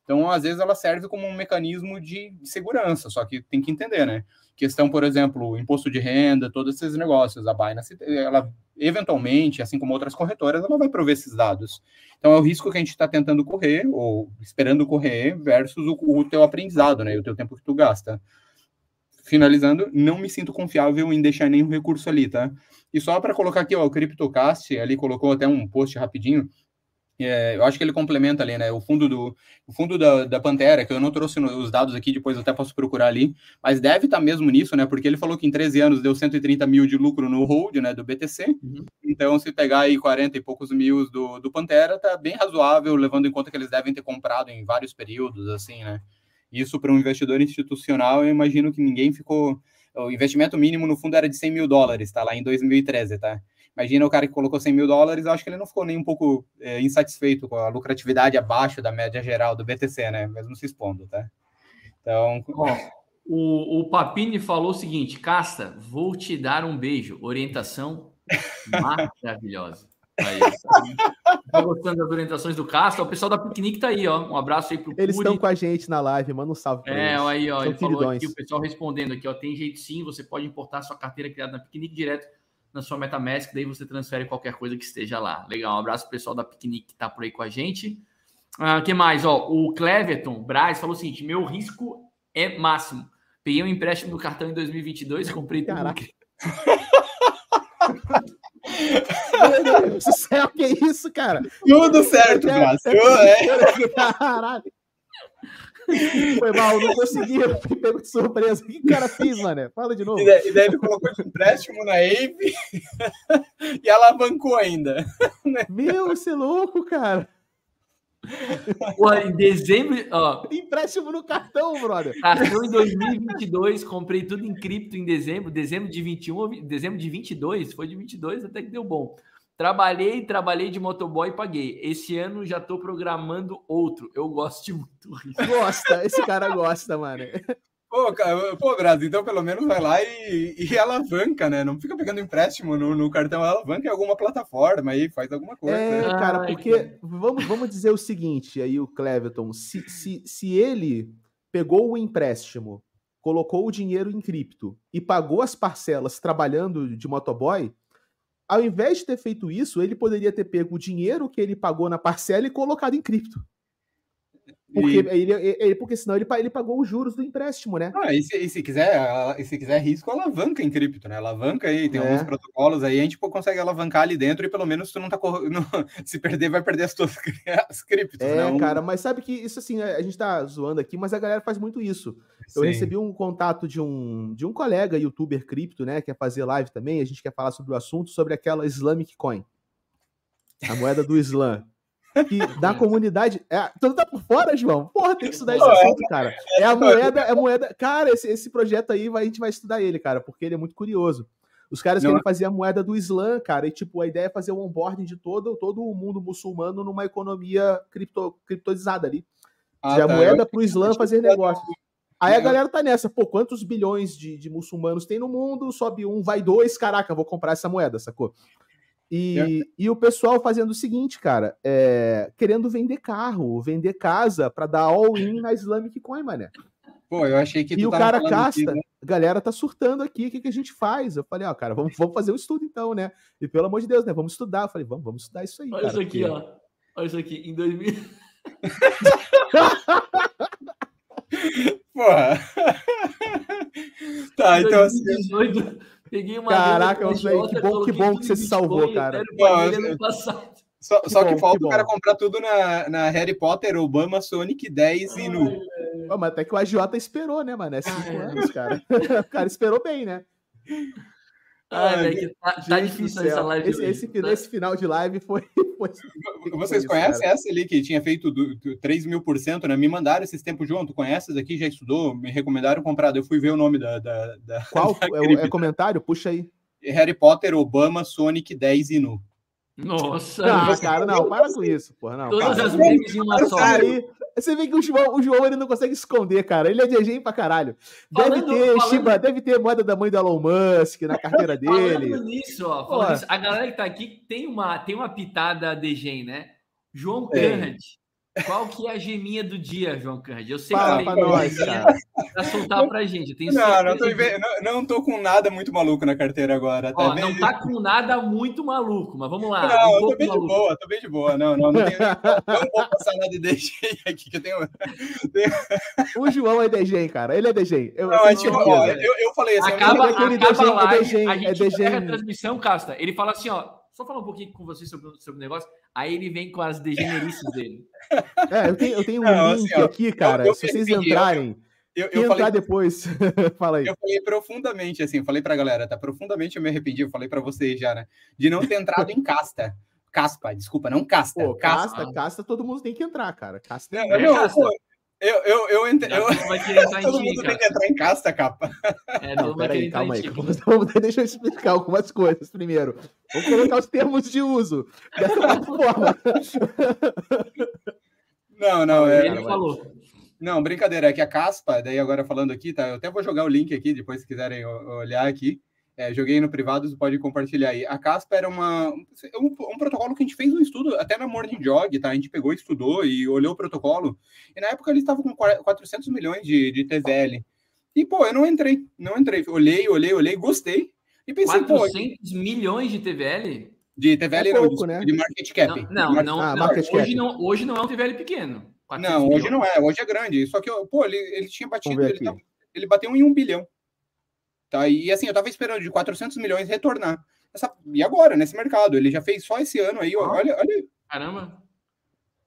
Então, às vezes, ela serve como um mecanismo de, segurança, só que tem que entender, né? Questão, por exemplo, imposto de renda, todos esses negócios. A Binance, ela eventualmente, assim como outras corretoras, ela vai prover esses dados. Então, é o risco que a gente está tentando correr, ou esperando correr, versus o, o teu aprendizado, né? E o teu tempo que tu gasta. Finalizando, não me sinto confiável em deixar nenhum recurso ali, tá? E só para colocar aqui, ó, o CryptoCast ali colocou até um post rapidinho é, eu acho que ele complementa ali, né? O fundo do o fundo da, da Pantera, que eu não trouxe os dados aqui, depois eu até posso procurar ali, mas deve estar tá mesmo nisso, né? Porque ele falou que em 13 anos deu 130 mil de lucro no hold, né? Do BTC. Uhum. Então, se pegar aí 40 e poucos mil do, do Pantera, tá bem razoável, levando em conta que eles devem ter comprado em vários períodos, assim, né? Isso para um investidor institucional, eu imagino que ninguém ficou. O investimento mínimo no fundo era de 100 mil dólares, tá? Lá em 2013, tá? Imagina o cara que colocou 100 mil dólares, acho que ele não ficou nem um pouco é, insatisfeito com a lucratividade abaixo da média geral do BTC, né? Mesmo se expondo, tá? Então. o, o Papini falou o seguinte: Casta, vou te dar um beijo. Orientação maravilhosa. Aí, tá gostando das orientações do Casta? O pessoal da Piquenique tá aí, ó. Um abraço aí pro Eles estão com a gente na live, manda um salve pra É, eles. aí, ó. São ele falou aqui, o pessoal respondendo aqui, ó. Tem jeito sim, você pode importar sua carteira criada na Piquenique direto na sua MetaMask, daí você transfere qualquer coisa que esteja lá. Legal, um abraço pro pessoal da Piquenique que tá por aí com a gente. O uh, que mais? Ó, o Cleverton Braz falou o seguinte: meu risco é máximo. Peguei um empréstimo do cartão em 2022, comprei tudo. Caraca. Meu Deus do céu, que isso, cara? Tudo certo, Braz. É. Caralho. Foi mal, não consegui, eu fui pego de surpresa. O que o cara fez, mano? Fala de novo. E daí ele colocou de empréstimo na Ave e alavancou ainda. Meu, você é louco, cara. Pô, em dezembro. Ó, Empréstimo no cartão, brother. Cartão em 2022, comprei tudo em cripto em dezembro. Dezembro de 21, dezembro de 22, foi de 22 até que deu bom. Trabalhei, trabalhei de motoboy e paguei. Esse ano já tô programando outro. Eu gosto de muito. Gosta, esse cara gosta, mano. Pô, cara, pô, Brasil, então pelo menos vai lá e, e alavanca, né? Não fica pegando empréstimo no, no cartão, alavanca em alguma plataforma aí, faz alguma coisa. É, cara, porque vamos, vamos dizer o seguinte aí, o Cleveton, se, se, se ele pegou o empréstimo, colocou o dinheiro em cripto e pagou as parcelas trabalhando de motoboy, ao invés de ter feito isso, ele poderia ter pego o dinheiro que ele pagou na parcela e colocado em cripto. Porque, e... ele, ele, porque senão ele, ele pagou os juros do empréstimo, né? Ah, e, se, e se quiser, e se quiser risco, alavanca em cripto, né? Alavanca aí, tem é. alguns protocolos aí, a gente consegue alavancar ali dentro e pelo menos tu não tá não, se perder, vai perder as tuas as criptos. É, né? cara, mas sabe que isso assim, a gente tá zoando aqui, mas a galera faz muito isso. Eu Sim. recebi um contato de um, de um colega youtuber cripto, né? Quer fazer live também, a gente quer falar sobre o assunto, sobre aquela Islamic Coin. A moeda do Islã que da comunidade. É, tu não tá por fora, João? Porra, tem que estudar esse assunto, cara. É a moeda, é a moeda. Cara, esse, esse projeto aí vai, a gente vai estudar ele, cara, porque ele é muito curioso. Os caras não. querem fazer a moeda do Islã, cara, e tipo, a ideia é fazer o onboarding de todo, todo o mundo muçulmano numa economia cripto, criptozada ali. Ah, a tá. moeda pro Islã fazer negócio. Aí a galera tá nessa, pô, quantos bilhões de, de muçulmanos tem no mundo? Sobe um, vai dois, caraca, vou comprar essa moeda, sacou? E, é. e o pessoal fazendo o seguinte, cara, é, querendo vender carro, vender casa para dar all-in na Islamic Coin, mané. Pô, eu achei que E o cara casta, aqui, né? a galera tá surtando aqui, o que, que a gente faz? Eu falei, ó, cara, vamos, vamos fazer um estudo então, né? E pelo amor de Deus, né? Vamos estudar. Eu falei, vamos, vamos estudar isso aí. Olha cara, isso aqui, porque... ó. Olha isso aqui, em 2000. Porra. tá, então assim. Peguei uma Caraca, eu sei, que bom, que bom que você se salvou, cara. Só, só que, que falta que o cara comprar tudo na, na Harry Potter, Obama, Sonic 10 e no. Pô, mas até que o AJ esperou, né, mano? É cinco ah, é. anos, cara. o cara esperou bem, né? Ah, velho, tá, tá difícil essa live. Esse, esse, tá? esse, final de live foi. foi Vocês foi conhecem cara. essa ali que tinha feito do, do 3 mil por cento, né? Me mandaram esses tempos junto. Conhece aqui? Já estudou? Me recomendaram comprar. Eu fui ver o nome da. da, da Qual? Da é, é, comentário? Puxa aí. Harry Potter, Obama, Sonic 10 e Nu. Nossa, ah, cara, não, para com isso, porra. Não, Todas as memes em uma só. Aí, você vê que o João, o João ele não consegue esconder, cara. Ele é DG pra caralho. Deve falando, ter, falando... Shiba, deve ter moeda da mãe do Elon Musk na carteira dele. Falando nisso, ó, falando nisso, a galera que tá aqui tem uma, tem uma pitada DG, né? João Conrad. Qual que é a geminha do dia, João Cândido? Eu sei Fala que pra nós, cara. Pra soltar pra gente. Eu tenho não, não tô, não, não tô com nada muito maluco na carteira agora. Ó, não tá com nada muito maluco, mas vamos lá. Não, um eu tô bem maluco. de boa, tô bem de boa. Não, não, não, tenho, não, vou passar nada de DG aqui, que eu tenho... tenho... O João é DG, cara. Ele é DG. Eu, não, eu, tipo, ó, eu, eu falei assim... Acaba, acaba DG, a live, é DG, a gente é DG. a transmissão, Casta. Ele fala assim, ó, só falar um pouquinho com você sobre, sobre o negócio. Aí ele vem com as degenerices dele. É, eu tenho, eu tenho um Não, link assim, ó, aqui, cara. Eu, eu se vocês entrarem. Eu, eu, eu entrar falei, depois, fala aí. Eu falei profundamente, assim, falei pra galera, tá? Profundamente eu me arrependi, eu falei pra vocês já, né? De não ter entrado em casta. Caspa, desculpa, não casta. Pô, casta, casta, todo mundo tem que entrar, cara. Casta não, é não, casta. Pô, eu, eu, eu, ent... eu... Todo mundo tem que entrar em casta, capa. É, não, peraí, calma aí. Vamos, deixa eu explicar algumas coisas primeiro. Vamos colocar os termos de uso dessa plataforma. Não, não, é. Ele falou. Não, brincadeira, é que a Caspa, daí agora falando aqui, tá? Eu até vou jogar o link aqui, depois se quiserem olhar aqui. É, joguei no privado, você pode compartilhar aí. A Caspa era uma, um, um, protocolo que a gente fez um estudo, até na Morning Jog, tá? A gente pegou, estudou e olhou o protocolo. E na época ele estava com 400 milhões de, de TVL. E, pô, eu não entrei, não entrei. Olhei, olhei, olhei, gostei. E pensei, 400 pô, milhões de TVL? De TVL é não, pouco, né? de market cap. Não, não, não, ah, não hoje, não hoje não é um TVL pequeno. Não, hoje não é, hoje é grande. Só que, pô, ele, ele tinha batido, ele, tava, ele bateu em um bilhão. Tá? E assim, eu tava esperando de 400 milhões retornar. Essa, e agora, nesse mercado? Ele já fez só esse ano aí, ah, olha, olha. Caramba.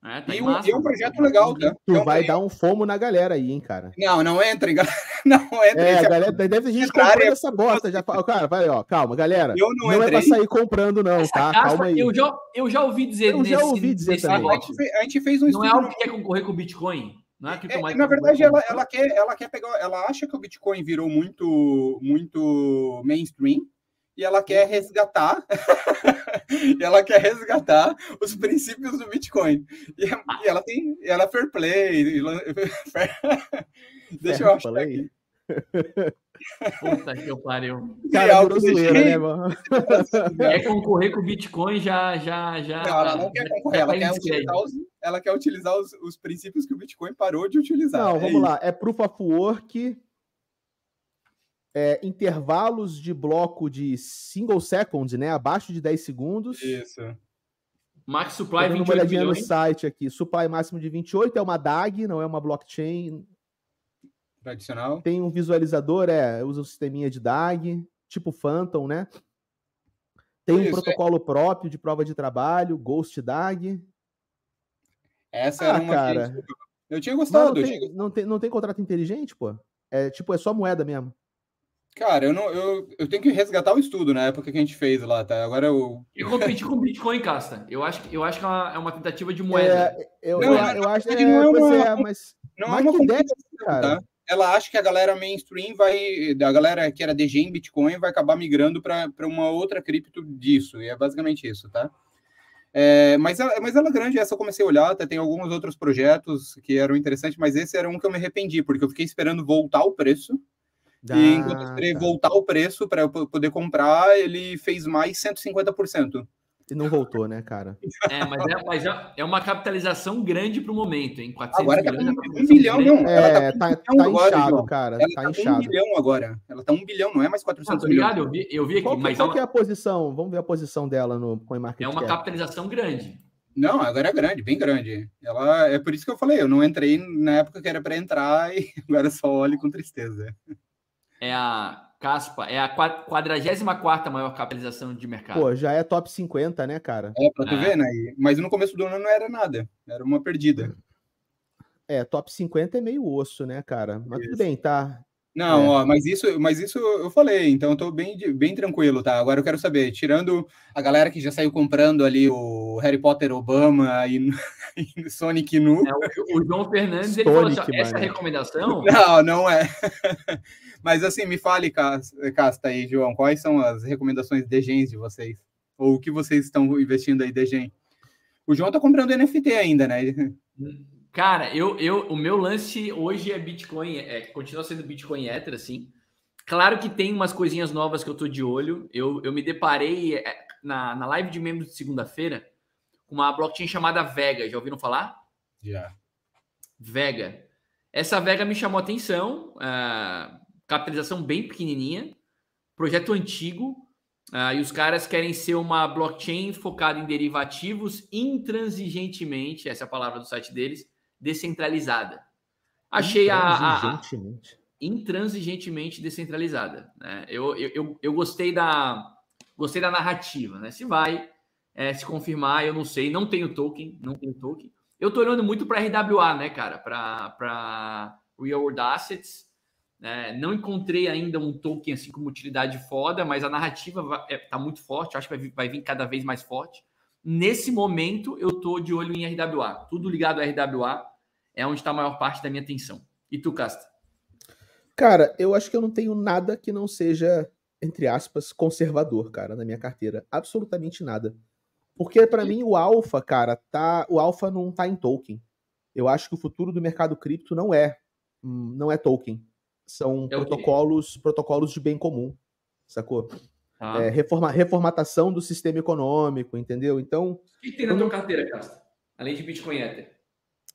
É, tá e, um, e, é um projeto legal, tá? Tu um vai dar um fomo na galera aí, hein, cara. Não, não entra, Não entra. É, a galera, deve ter gente comprando é... essa bosta. Já cara, vai, ó, calma, galera. Eu não, não é pra sair comprando, não, essa tá? Calma aí. Eu já, eu já ouvi dizer Eu já ouvi dizer também. A gente, fez, a gente fez um Não é algo que quer concorrer com o Bitcoin? Não é, é na verdade, ela, ela, quer, ela quer pegar, ela acha que o Bitcoin virou muito, muito mainstream e ela quer resgatar, ela quer resgatar os princípios do Bitcoin. E, e ela tem, ela é fair play. Deixa eu achar aqui. Puta que eu pariu. Cara, algo zoeira, né, mano? Quer concorrer com o Bitcoin, já. já, já não, ela não quer concorrer, ela quer, utilizar os, ela quer utilizar os, os, princípios que o Bitcoin parou de utilizar. Não, é vamos isso. lá. É proof of work. é, intervalos de bloco de single second, né? Abaixo de 10 segundos. Isso. Max Supply Tô dando uma olhadinha no site aqui. Supply máximo de 28 é uma DAG, não é uma blockchain. Tradicional. Tem um visualizador, é, usa um sisteminha de DAG, tipo Phantom, né? Tem um Isso, é. protocolo é. próprio de prova de trabalho, Ghost DAG. Essa ah, era uma cara. Que... Eu tinha gostado. Não, não, tem, não, tem, não tem contrato inteligente, pô? É tipo, é só moeda mesmo. Cara, eu, não, eu, eu tenho que resgatar o estudo na época que a gente fez lá, tá? Agora eu. E competir com Bitcoin, Casta. Eu acho, eu acho que é uma, é uma tentativa de moeda. É, eu, não, eu, eu acho que não é, uma, é, mas. Não é uma que ideia, cara. Tá? Ela acha que a galera mainstream vai. A galera que era DG em Bitcoin vai acabar migrando para uma outra cripto disso. E é basicamente isso, tá? É, mas, mas ela é grande, essa eu comecei a olhar, até tem alguns outros projetos que eram interessantes, mas esse era um que eu me arrependi, porque eu fiquei esperando voltar o preço. Ah, e enquanto eu esperei tá. voltar o preço para eu poder comprar, ele fez mais 150%. E não voltou, né, cara? É, mas é, mas é, é uma capitalização grande para o momento, hein? 400 agora tá milhões, tá um bilhão, não. É, tá, tá, tá agora, inchado, João. cara. Ela tá, tá inchado. um bilhão agora. Ela tá um bilhão, não é mais 400 não, milhões. Eu vi, eu vi aqui. Qual, mas qual que é a posição? Vamos ver a posição dela no CoinMarketCap. É uma capitalização grande. Não, agora é grande, bem grande. Ela é por isso que eu falei, eu não entrei na época que era para entrar e agora só olho com tristeza. É a Caspa, é a 44 maior capitalização de mercado. Pô, já é top 50, né, cara? É, pra tu é. ver, né? Mas no começo do ano não era nada, era uma perdida. É, top 50 é meio osso, né, cara? Mas isso. tudo bem, tá? Não, é. ó, mas isso, mas isso eu falei, então eu tô bem, bem tranquilo, tá? Agora eu quero saber, tirando a galera que já saiu comprando ali o Harry Potter Obama e, e Sonic Nu. É, o, o, João Fernandes, ele Sonic, falou assim, essa recomendação? Não, não é. mas assim, me fale, Casta aí, João, quais são as recomendações de gens de vocês? Ou o que vocês estão investindo aí de gen? O João tá comprando NFT ainda, né? Cara, eu, eu, o meu lance hoje é Bitcoin, é, continua sendo Bitcoin Ether, assim. Claro que tem umas coisinhas novas que eu tô de olho. Eu, eu me deparei é, na, na live de membros de segunda-feira com uma blockchain chamada Vega. Já ouviram falar? Já. Yeah. Vega. Essa Vega me chamou a atenção. Uh, capitalização bem pequenininha. Projeto antigo. Uh, e os caras querem ser uma blockchain focada em derivativos intransigentemente, essa é a palavra do site deles, descentralizada. Achei a, a, intransigentemente descentralizada. Né? Eu, eu, eu, gostei da gostei da narrativa, né? Se vai é, se confirmar, eu não sei. Não tenho token, não tenho token. Eu tô olhando muito para RWA, né, cara? Para Real World Assets. Né? Não encontrei ainda um token assim com utilidade foda, mas a narrativa está é, tá muito forte. Acho que vai, vai vir cada vez mais forte. Nesse momento, eu tô de olho em RWA. Tudo ligado a RWA é onde está a maior parte da minha atenção. E tu, Casta? Cara, eu acho que eu não tenho nada que não seja, entre aspas, conservador, cara, na minha carteira. Absolutamente nada. Porque para mim o alfa, cara, tá, o alfa não tá em token. Eu acho que o futuro do mercado cripto não é, hum, não é token. São é protocolos, protocolos de bem comum, sacou? Ah. É, reforma, reformatação do sistema econômico, entendeu? Então. O que tem na tua carteira, Casta? Além de Bitcoin Ether?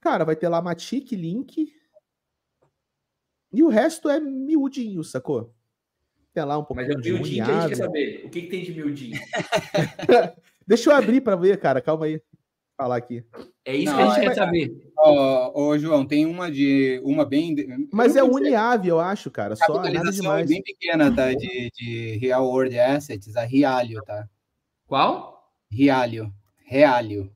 Cara, vai ter lá Matic, Link. E o resto é miudinho, sacou? Tem lá um pouco Mas é miudinho que a gente quer saber. O que, que tem de miudinho? Deixa eu abrir para ver, cara. Calma aí. Falar aqui. É isso Não, que a gente é, quer saber. Ô, oh, João, tem uma de uma bem. Mas é uniave, eu acho, cara. Só nada demais. bem pequena, tá? De, de Real World Assets, a Rialio, tá? Qual? Rialio. Realio.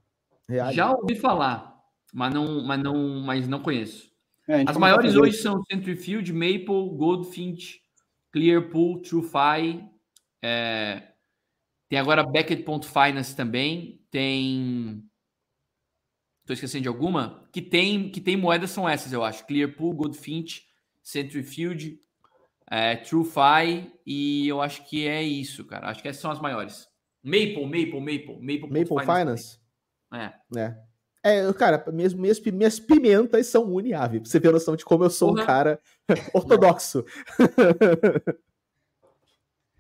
Realio. Já ouvi falar, mas não, mas não, mas não conheço. É, As maiores hoje são Centrifuge, Maple, Goldfinch, Clearpool, TrueFi. É... Tem agora Beckett.finance também. Tem Estou esquecendo de alguma? Que tem, que tem moedas são essas, eu acho. Clearpool, Goldfinch, Centrifuge, é, TrueFi e eu acho que é isso, cara. Acho que essas são as maiores. Maple, Maple, Maple, Maple, Maple Finance. É. é. É, cara, minhas, minhas, minhas pimentas são uniave. Pra você ter noção de como eu sou um cara ortodoxo.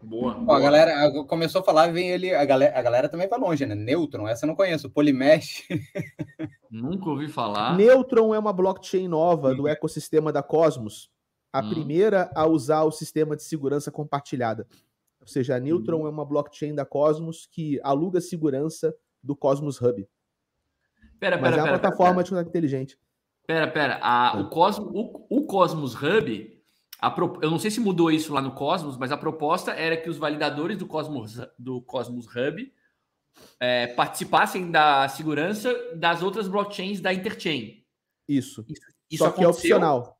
Boa, boa. A galera começou a falar, vem ele. A galera, a galera também vai longe, né? Neutron, essa eu não conheço. Polymesh. Nunca ouvi falar. Neutron é uma blockchain nova do ecossistema da Cosmos. a hum. primeira a usar o sistema de segurança compartilhada. Ou seja, a Neutron hum. é uma blockchain da Cosmos que aluga segurança do Cosmos Hub. Pera, Mas pera, é uma pera, plataforma pera, de contrato inteligente. Pera, pera. A, o, Cosmos, o, o Cosmos Hub, a, eu não sei se mudou isso lá no Cosmos, mas a proposta era que os validadores do Cosmos, do Cosmos Hub é, participassem da segurança das outras blockchains da Interchain. Isso. Isso, isso Só que é opcional.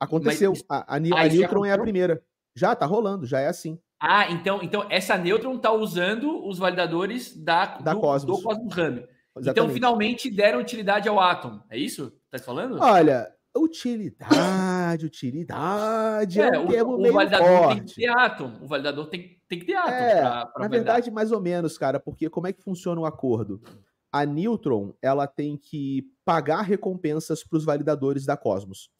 Aconteceu. Mas, a, a, a, a Neutron é a primeira. Já tá rolando, já é assim. Ah, então, então essa Neutron tá usando os validadores da, da do, Cosmos. do Cosmos Hub. Exatamente. Então, finalmente deram utilidade ao Atom. É isso? Tá falando? Olha, utilidade, utilidade. É, é um termo o, meio validador forte. tem que ter Atom. O validador tem, tem que ter Atom. É, pra, pra na verdade, mais ou menos, cara, porque como é que funciona o acordo? A Neutron, ela tem que pagar recompensas para os validadores da Cosmos.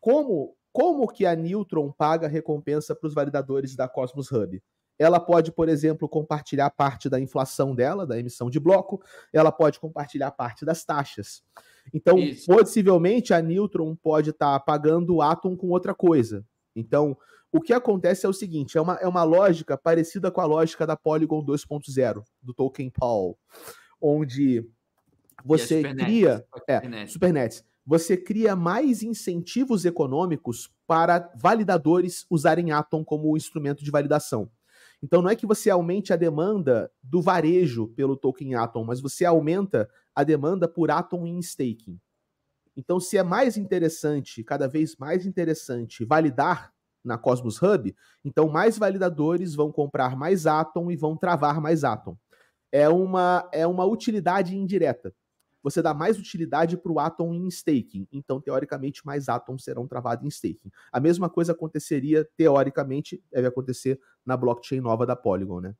Como, como que a Neutron paga recompensa para os validadores da Cosmos Hub? Ela pode, por exemplo, compartilhar parte da inflação dela, da emissão de bloco, ela pode compartilhar parte das taxas. Então, Isso. possivelmente, a Neutron pode estar tá pagando o Atom com outra coisa. Então, o que acontece é o seguinte: é uma, é uma lógica parecida com a lógica da Polygon 2.0, do Token Paul, onde você cria. É, Supernets. Você cria mais incentivos econômicos para validadores usarem Atom como instrumento de validação. Então não é que você aumente a demanda do varejo pelo token Atom, mas você aumenta a demanda por Atom em staking. Então, se é mais interessante, cada vez mais interessante, validar na Cosmos Hub, então mais validadores vão comprar mais Atom e vão travar mais Atom. É uma, é uma utilidade indireta você dá mais utilidade para o Atom em staking. Então, teoricamente, mais Atoms serão travados em staking. A mesma coisa aconteceria, teoricamente, deve acontecer na blockchain nova da Polygon, né?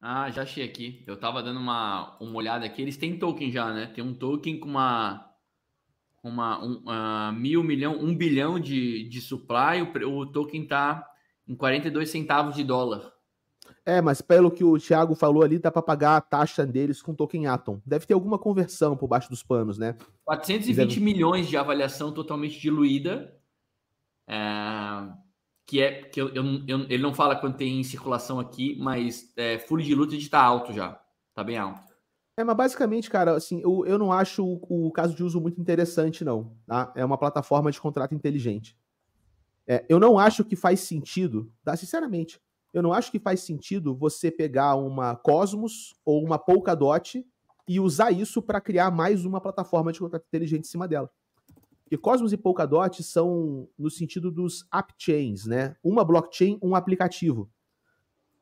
Ah, já achei aqui. Eu tava dando uma, uma olhada aqui. Eles têm token já, né? Tem um token com uma uma um, uh, mil milhão, um bilhão de, de supply. O, o token tá em 42 centavos de dólar. É, mas pelo que o Thiago falou ali, dá para pagar a taxa deles com token Atom. Deve ter alguma conversão por baixo dos panos, né? 420 milhões de avaliação totalmente diluída. É, que é que eu, eu, eu, ele não fala quanto tem em circulação aqui, mas é, fully diluted está alto já. Tá bem alto. É, mas basicamente, cara, assim, eu, eu não acho o, o caso de uso muito interessante, não. Tá? É uma plataforma de contrato inteligente. É, eu não acho que faz sentido, tá? Sinceramente, eu não acho que faz sentido você pegar uma Cosmos ou uma Polkadot e usar isso para criar mais uma plataforma de contrato inteligente em cima dela. Porque Cosmos e Polkadot são no sentido dos app chains, né? Uma blockchain, um aplicativo.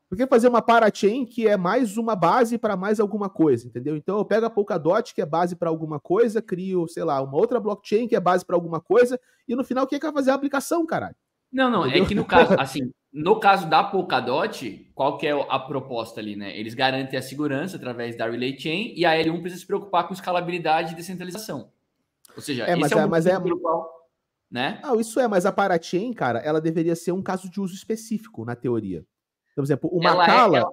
Porque fazer uma parachain que é mais uma base para mais alguma coisa, entendeu? Então eu pego a Polkadot, que é base para alguma coisa, crio, sei lá, uma outra blockchain que é base para alguma coisa, e no final quem é que vai fazer a aplicação, caralho? Não, não, é entendeu? é que no caso, assim, no caso da Polkadot, qual que é a proposta ali, né? Eles garantem a segurança através da Relay Chain e a L1 precisa se preocupar com escalabilidade e descentralização. Ou seja, é, mas é, é, mas é qual, né? Ah, isso é, mas a Parachain, cara, ela deveria ser um caso de uso específico na teoria. Por exemplo, o Macala, é, ela...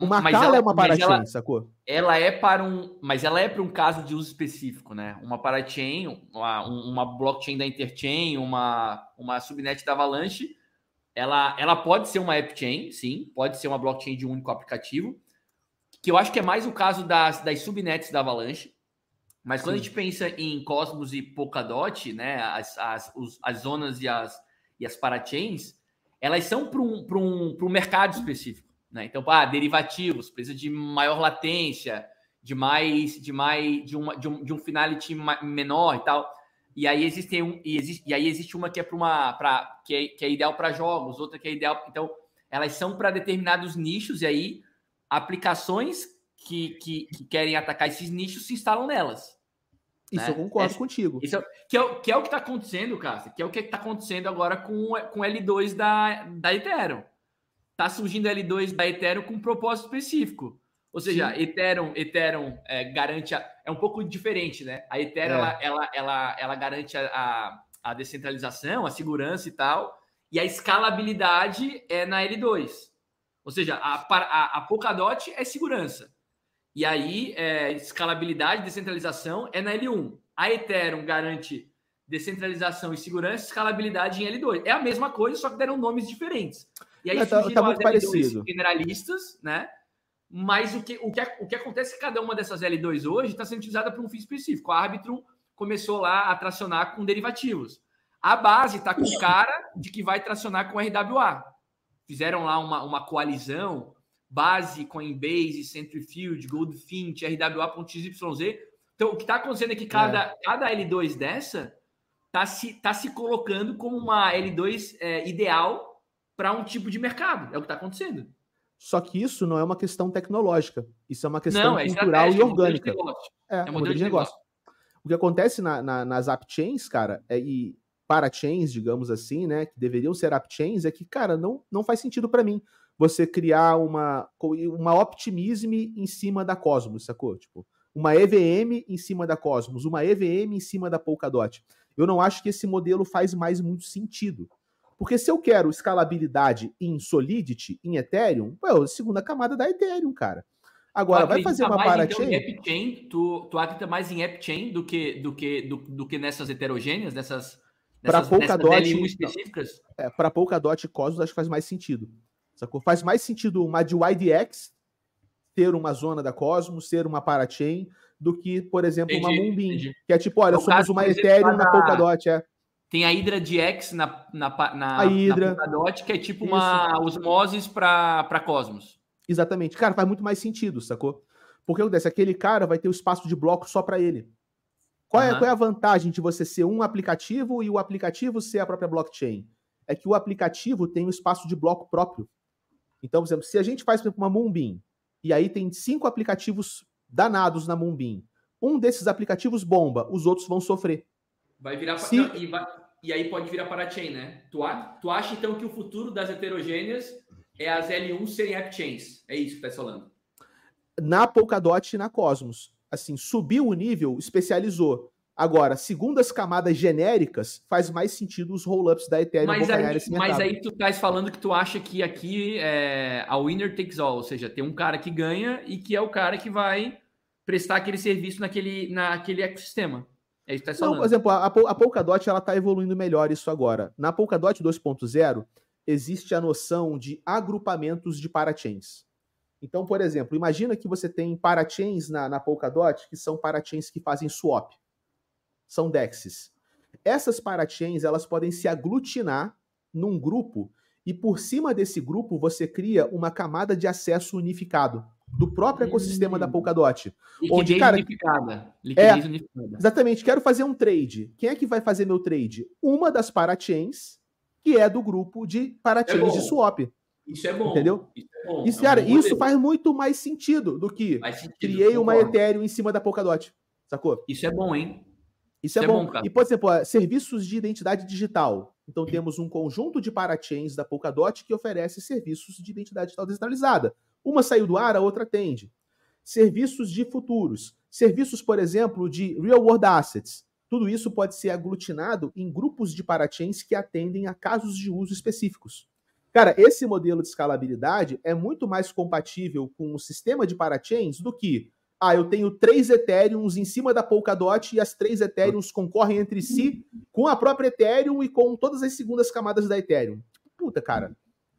Uma Macala é uma parachain, ela, sacou? Ela é para um, mas ela é para um caso de uso específico, né? Uma parachain, uma, uma blockchain da Interchain, uma uma subnet da Avalanche, ela, ela pode ser uma app chain, sim, pode ser uma blockchain de um único aplicativo, que eu acho que é mais o caso das, das subnets da Avalanche. Mas quando sim. a gente pensa em Cosmos e Polkadot, né, as, as, os, as zonas e as, e as parachains, elas são para um, um, um mercado específico. Né? Então, ah, derivativos, precisa de maior latência, de mais, de mais, de, uma, de, um, de um finality menor e tal. E aí existem um, e, existe, e aí existe uma que é para uma para que, é, que é ideal para jogos, outra que é ideal. Então, elas são para determinados nichos, e aí aplicações que, que, que, querem atacar esses nichos se instalam nelas. Isso né? eu concordo é, contigo. Isso é, que, é, que é o que está acontecendo, Cássio, que é o que está acontecendo agora com, com L2 da, da Ethereum. Está surgindo L2 da Ethereum com um propósito específico. Ou seja, Sim. Ethereum, Ethereum é, garante. A, é um pouco diferente, né? A Ethereum é. ela, ela, ela, ela, garante a, a, descentralização, a segurança e tal, e a escalabilidade é na L2. Ou seja, a, a, a Polkadot é segurança. E aí, é, escalabilidade, descentralização é na L1. A Ethereum garante descentralização e segurança, escalabilidade em L2. É a mesma coisa, só que deram nomes diferentes. E aí é, tá, tá muito parecido. generalistas, né? Mas o que, o, que, o que acontece é que cada uma dessas L2 hoje está sendo utilizada para um fim específico. A Arbitrum começou lá a tracionar com derivativos. A base está com cara de que vai tracionar com RWA. Fizeram lá uma, uma coalizão, base, Coinbase, Centrifuge, Goldfinch, RWA.xyz. Então, o que está acontecendo é que cada, é. cada L2 dessa está se, tá se colocando como uma L2 é, ideal para um tipo de mercado. É o que está acontecendo. Só que isso não é uma questão tecnológica. Isso é uma questão não, é cultural e orgânica. É, é, modelo de negócio. O que acontece na, na, nas app chains, cara, é, e parachains, digamos assim, né, que deveriam ser app chains, é que, cara, não, não faz sentido para mim você criar uma, uma optimism em cima da Cosmos, sacou? Tipo, uma EVM em cima da Cosmos, uma EVM em cima da Polkadot. Eu não acho que esse modelo faz mais muito sentido. Porque se eu quero escalabilidade em Solidity, em Ethereum, pô, segunda camada da Ethereum, cara. Agora, vai fazer uma parachain... Então, chain, tu, tu acredita mais em app chain do que, do que, do, do que nessas heterogêneas, nessas, para Polkadot específicas? É, para Polkadot e Cosmos acho que faz mais sentido. Sacou? Faz mais sentido uma de YDX ter uma zona da Cosmos, ser uma parachain, do que, por exemplo, entendi, uma Moonbeam, entendi. que é tipo, olha, no somos caso, uma Ethereum na Polkadot, é. Tem a Hydra DX na, na, na, a Hydra. na Polkadot, que é tipo Isso. uma para Cosmos. Exatamente. Cara, faz muito mais sentido, sacou? Porque acontece, aquele cara vai ter o espaço de bloco só para ele. Qual, uhum. é, qual é a vantagem de você ser um aplicativo e o aplicativo ser a própria blockchain? É que o aplicativo tem um espaço de bloco próprio. Então, por exemplo, se a gente faz uma Moonbeam e aí tem cinco aplicativos danados na Moonbeam, um desses aplicativos bomba, os outros vão sofrer. Vai virar. Não, e, vai... e, aí pode virar parachain, né? Tu, a... tu acha então que o futuro das heterogêneas é as L1 serem app chains? É isso que tá falando. Na Polkadot e na Cosmos. Assim, subiu o nível, especializou. Agora, segundo as camadas genéricas, faz mais sentido os roll-ups da Ethereum mas aí, esse mercado. Mas aí tu estás falando que tu acha que aqui é a winner takes all, ou seja, tem um cara que ganha e que é o cara que vai prestar aquele serviço naquele, naquele ecossistema. É tá Não, por exemplo, a, a Polkadot ela está evoluindo melhor isso agora. Na Polkadot 2.0 existe a noção de agrupamentos de parachains. Então, por exemplo, imagina que você tem parachains na, na Polkadot que são parachains que fazem swap. São DEXs. Essas parachains elas podem se aglutinar num grupo e por cima desse grupo você cria uma camada de acesso unificado do próprio ecossistema hum. da Polkadot. Liquidez onde, cara, unificada. Liquidez é, unificada. Exatamente. Quero fazer um trade. Quem é que vai fazer meu trade? Uma das parachains, que é do grupo de parachains é de swap. Isso é bom. Entendeu? Isso, é bom. isso, é cara, isso faz muito mais sentido do que sentido, criei uma Ethereum em cima da Polkadot. Sacou? Isso é bom, hein? Isso, isso é, é, bom. bom e, por exemplo, serviços de identidade digital. Então, temos um conjunto de parachains da Polkadot que oferece serviços de identidade digital descentralizada. Uma saiu do ar, a outra atende. Serviços de futuros. Serviços, por exemplo, de real world assets. Tudo isso pode ser aglutinado em grupos de parachains que atendem a casos de uso específicos. Cara, esse modelo de escalabilidade é muito mais compatível com o sistema de parachains do que ah, eu tenho três Ethereums em cima da Polkadot e as três Ethereums concorrem entre si com a própria Ethereum e com todas as segundas camadas da Ethereum. Puta, cara.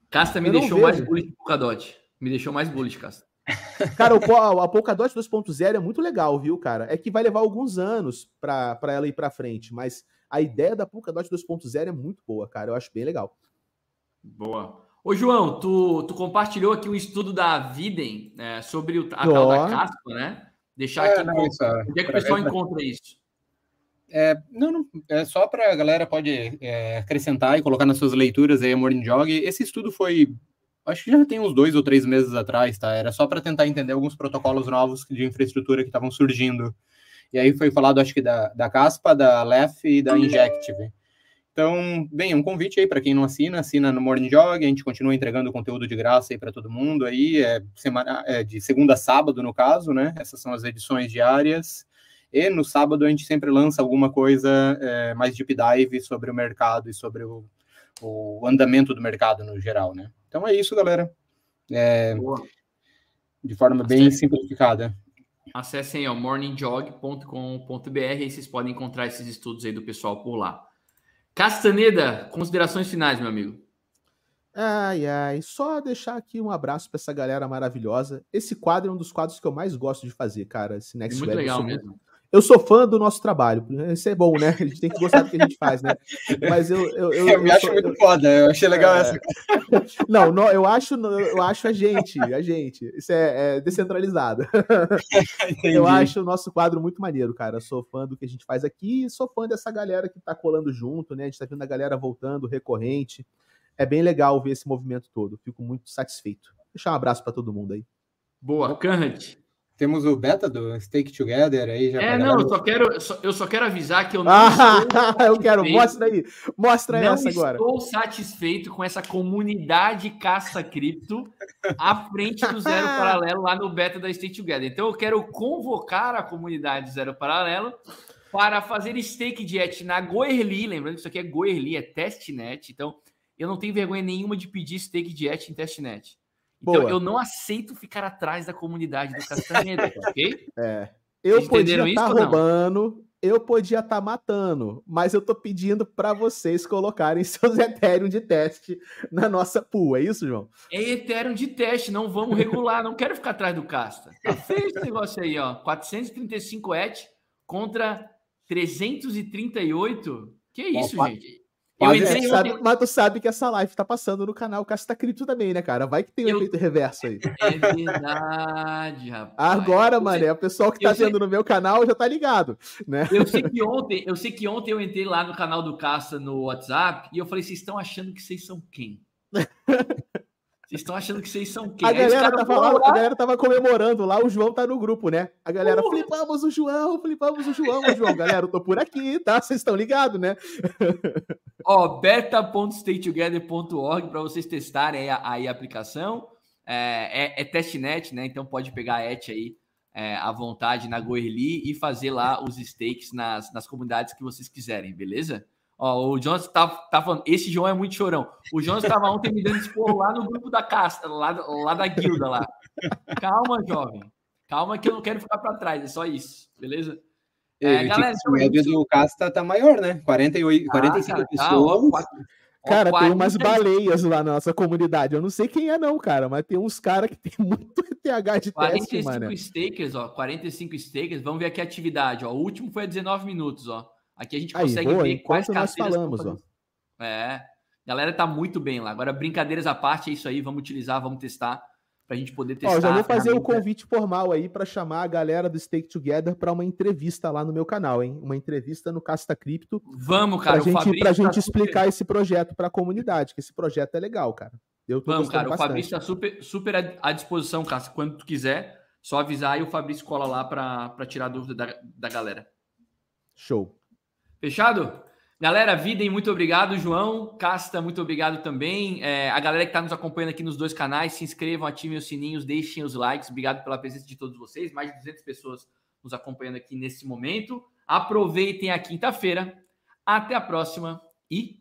Casta me deixou mais bullish que Polkadot. Me deixou mais bullish, Casta. Cara, o, a Polkadot 2.0 é muito legal, viu, cara? É que vai levar alguns anos para ela ir para frente, mas a ideia da Polkadot 2.0 é muito boa, cara. Eu acho bem legal. Boa. Ô, João, tu, tu compartilhou aqui um estudo da Viden né, sobre o, a tal da caspa, né? Deixar é, aqui. Não, isso, onde é que o pessoal encontra isso? É, não, não, é só para a galera pode é, acrescentar e colocar nas suas leituras aí a Morning Jog. Esse estudo foi, acho que já tem uns dois ou três meses atrás, tá? Era só para tentar entender alguns protocolos novos de infraestrutura que estavam surgindo. E aí foi falado, acho que da, da Caspa, da Lef e da Injective. Então, bem, um convite aí para quem não assina, assina no Morning Jog, a gente continua entregando conteúdo de graça aí para todo mundo aí, é, semana, é de segunda a sábado, no caso, né? Essas são as edições diárias. E no sábado a gente sempre lança alguma coisa é, mais deep dive sobre o mercado e sobre o, o, andamento do mercado no geral, né? Então é isso, galera. É, de forma bem simplificada. Acessem ó, morningjog.com.br e vocês podem encontrar esses estudos aí do pessoal por lá. Castaneda, considerações finais, meu amigo. Ai, ai, só deixar aqui um abraço para essa galera maravilhosa. Esse quadro é um dos quadros que eu mais gosto de fazer, cara. Esse Next Muito Web. legal mesmo. Eu sou fã do nosso trabalho. Isso é bom, né? A gente tem que gostar do que a gente faz, né? Mas eu. Eu, eu, eu me acho sou, muito foda, eu achei legal é... essa. Não, não, eu acho, eu acho a gente, a gente. Isso é, é descentralizado. eu acho o nosso quadro muito maneiro, cara. Eu sou fã do que a gente faz aqui e sou fã dessa galera que tá colando junto, né? A gente tá vendo a galera voltando recorrente. É bem legal ver esse movimento todo. Fico muito satisfeito. Deixar um abraço para todo mundo aí. Boa, Kanhat. Temos o beta do Stake Together aí já. É, não, eu só quero, eu só quero avisar que eu não ah, eu quero, mostra aí, mostra não essa agora. Estou satisfeito com essa comunidade caça cripto à frente do Zero Paralelo lá no beta da Stake Together. Então eu quero convocar a comunidade Zero Paralelo para fazer stake de na Goerli, lembrando que isso aqui é Goerli, é testnet, então eu não tenho vergonha nenhuma de pedir stake de em testnet. Então, Boa. eu não aceito ficar atrás da comunidade do Castaneda, ok? É. Eu podia estar tá roubando, eu podia estar tá matando, mas eu tô pedindo para vocês colocarem seus Ethereum de teste na nossa pool, é isso, João? É Ethereum de teste, não vamos regular, não quero ficar atrás do Casta. Tá feio esse negócio aí, ó. 435 ETH contra 338. Que isso, gente? Eu entrei sabe, ontem... Mas tu sabe que essa live tá passando no canal Casta Cripto também, né, cara? Vai que tem um eu... efeito reverso aí. É verdade, rapaz. Agora, eu mano, sei... o pessoal que tá vendo sei... no meu canal já tá ligado, né? Eu sei que ontem, eu sei que ontem eu entrei lá no canal do Casta no WhatsApp e eu falei, vocês estão achando que vocês são quem? Vocês estão achando que vocês são quem? A galera, tava lá, a galera tava comemorando lá, o João tá no grupo, né? A galera, Porra. flipamos o João, flipamos o João, o João. Galera, eu tô por aqui, tá? Vocês estão ligados, né? Ó, beta.statetogether.org para vocês testarem aí a, aí a aplicação. É, é, é, testnet, né? Então pode pegar a ET aí é, à vontade na Goerli e fazer lá os stakes nas, nas comunidades que vocês quiserem, beleza? Ó, o Jonas tá, tá falando, esse João é muito chorão. O Jonas estava ontem me dando esporro lá no grupo da casta, lá, lá da guilda lá. Calma, jovem. Calma que eu não quero ficar para trás, é só isso, beleza? É, galera, então, é média do casta tá maior, né? 48, ah, 45 cara, pessoas. Tá, Cara, tem umas baleias lá na nossa comunidade. Eu não sei quem é, não, cara, mas tem uns caras que tem muito TH de 45 teste, mano. 45 stakers, ó. 45 stakers. Vamos ver aqui a atividade, ó. O último foi a 19 minutos, ó. Aqui a gente consegue Aí, boa, ver quais nós falamos, ó. É. Galera tá muito bem lá. Agora, brincadeiras à parte, é isso aí. Vamos utilizar, vamos testar para a gente poder testar. Ó, já vou fazer o convite formal aí para chamar a galera do Stake Together para uma entrevista lá no meu canal, hein? Uma entrevista no Casta Cripto. Vamos, cara. Pra gente, pra gente tá explicar super... esse projeto para a comunidade, que esse projeto é legal, cara. Eu Vamos, cara. Bastante. O Fabrício está super, super à disposição, Casta. Quando tu quiser, só avisar e o Fabrício cola lá para tirar dúvida da, da galera. Show. Fechado? Galera, Videm, muito obrigado. João, Casta, muito obrigado também. É, a galera que está nos acompanhando aqui nos dois canais, se inscrevam, ativem os sininhos, deixem os likes. Obrigado pela presença de todos vocês. Mais de 200 pessoas nos acompanhando aqui nesse momento. Aproveitem a quinta-feira. Até a próxima e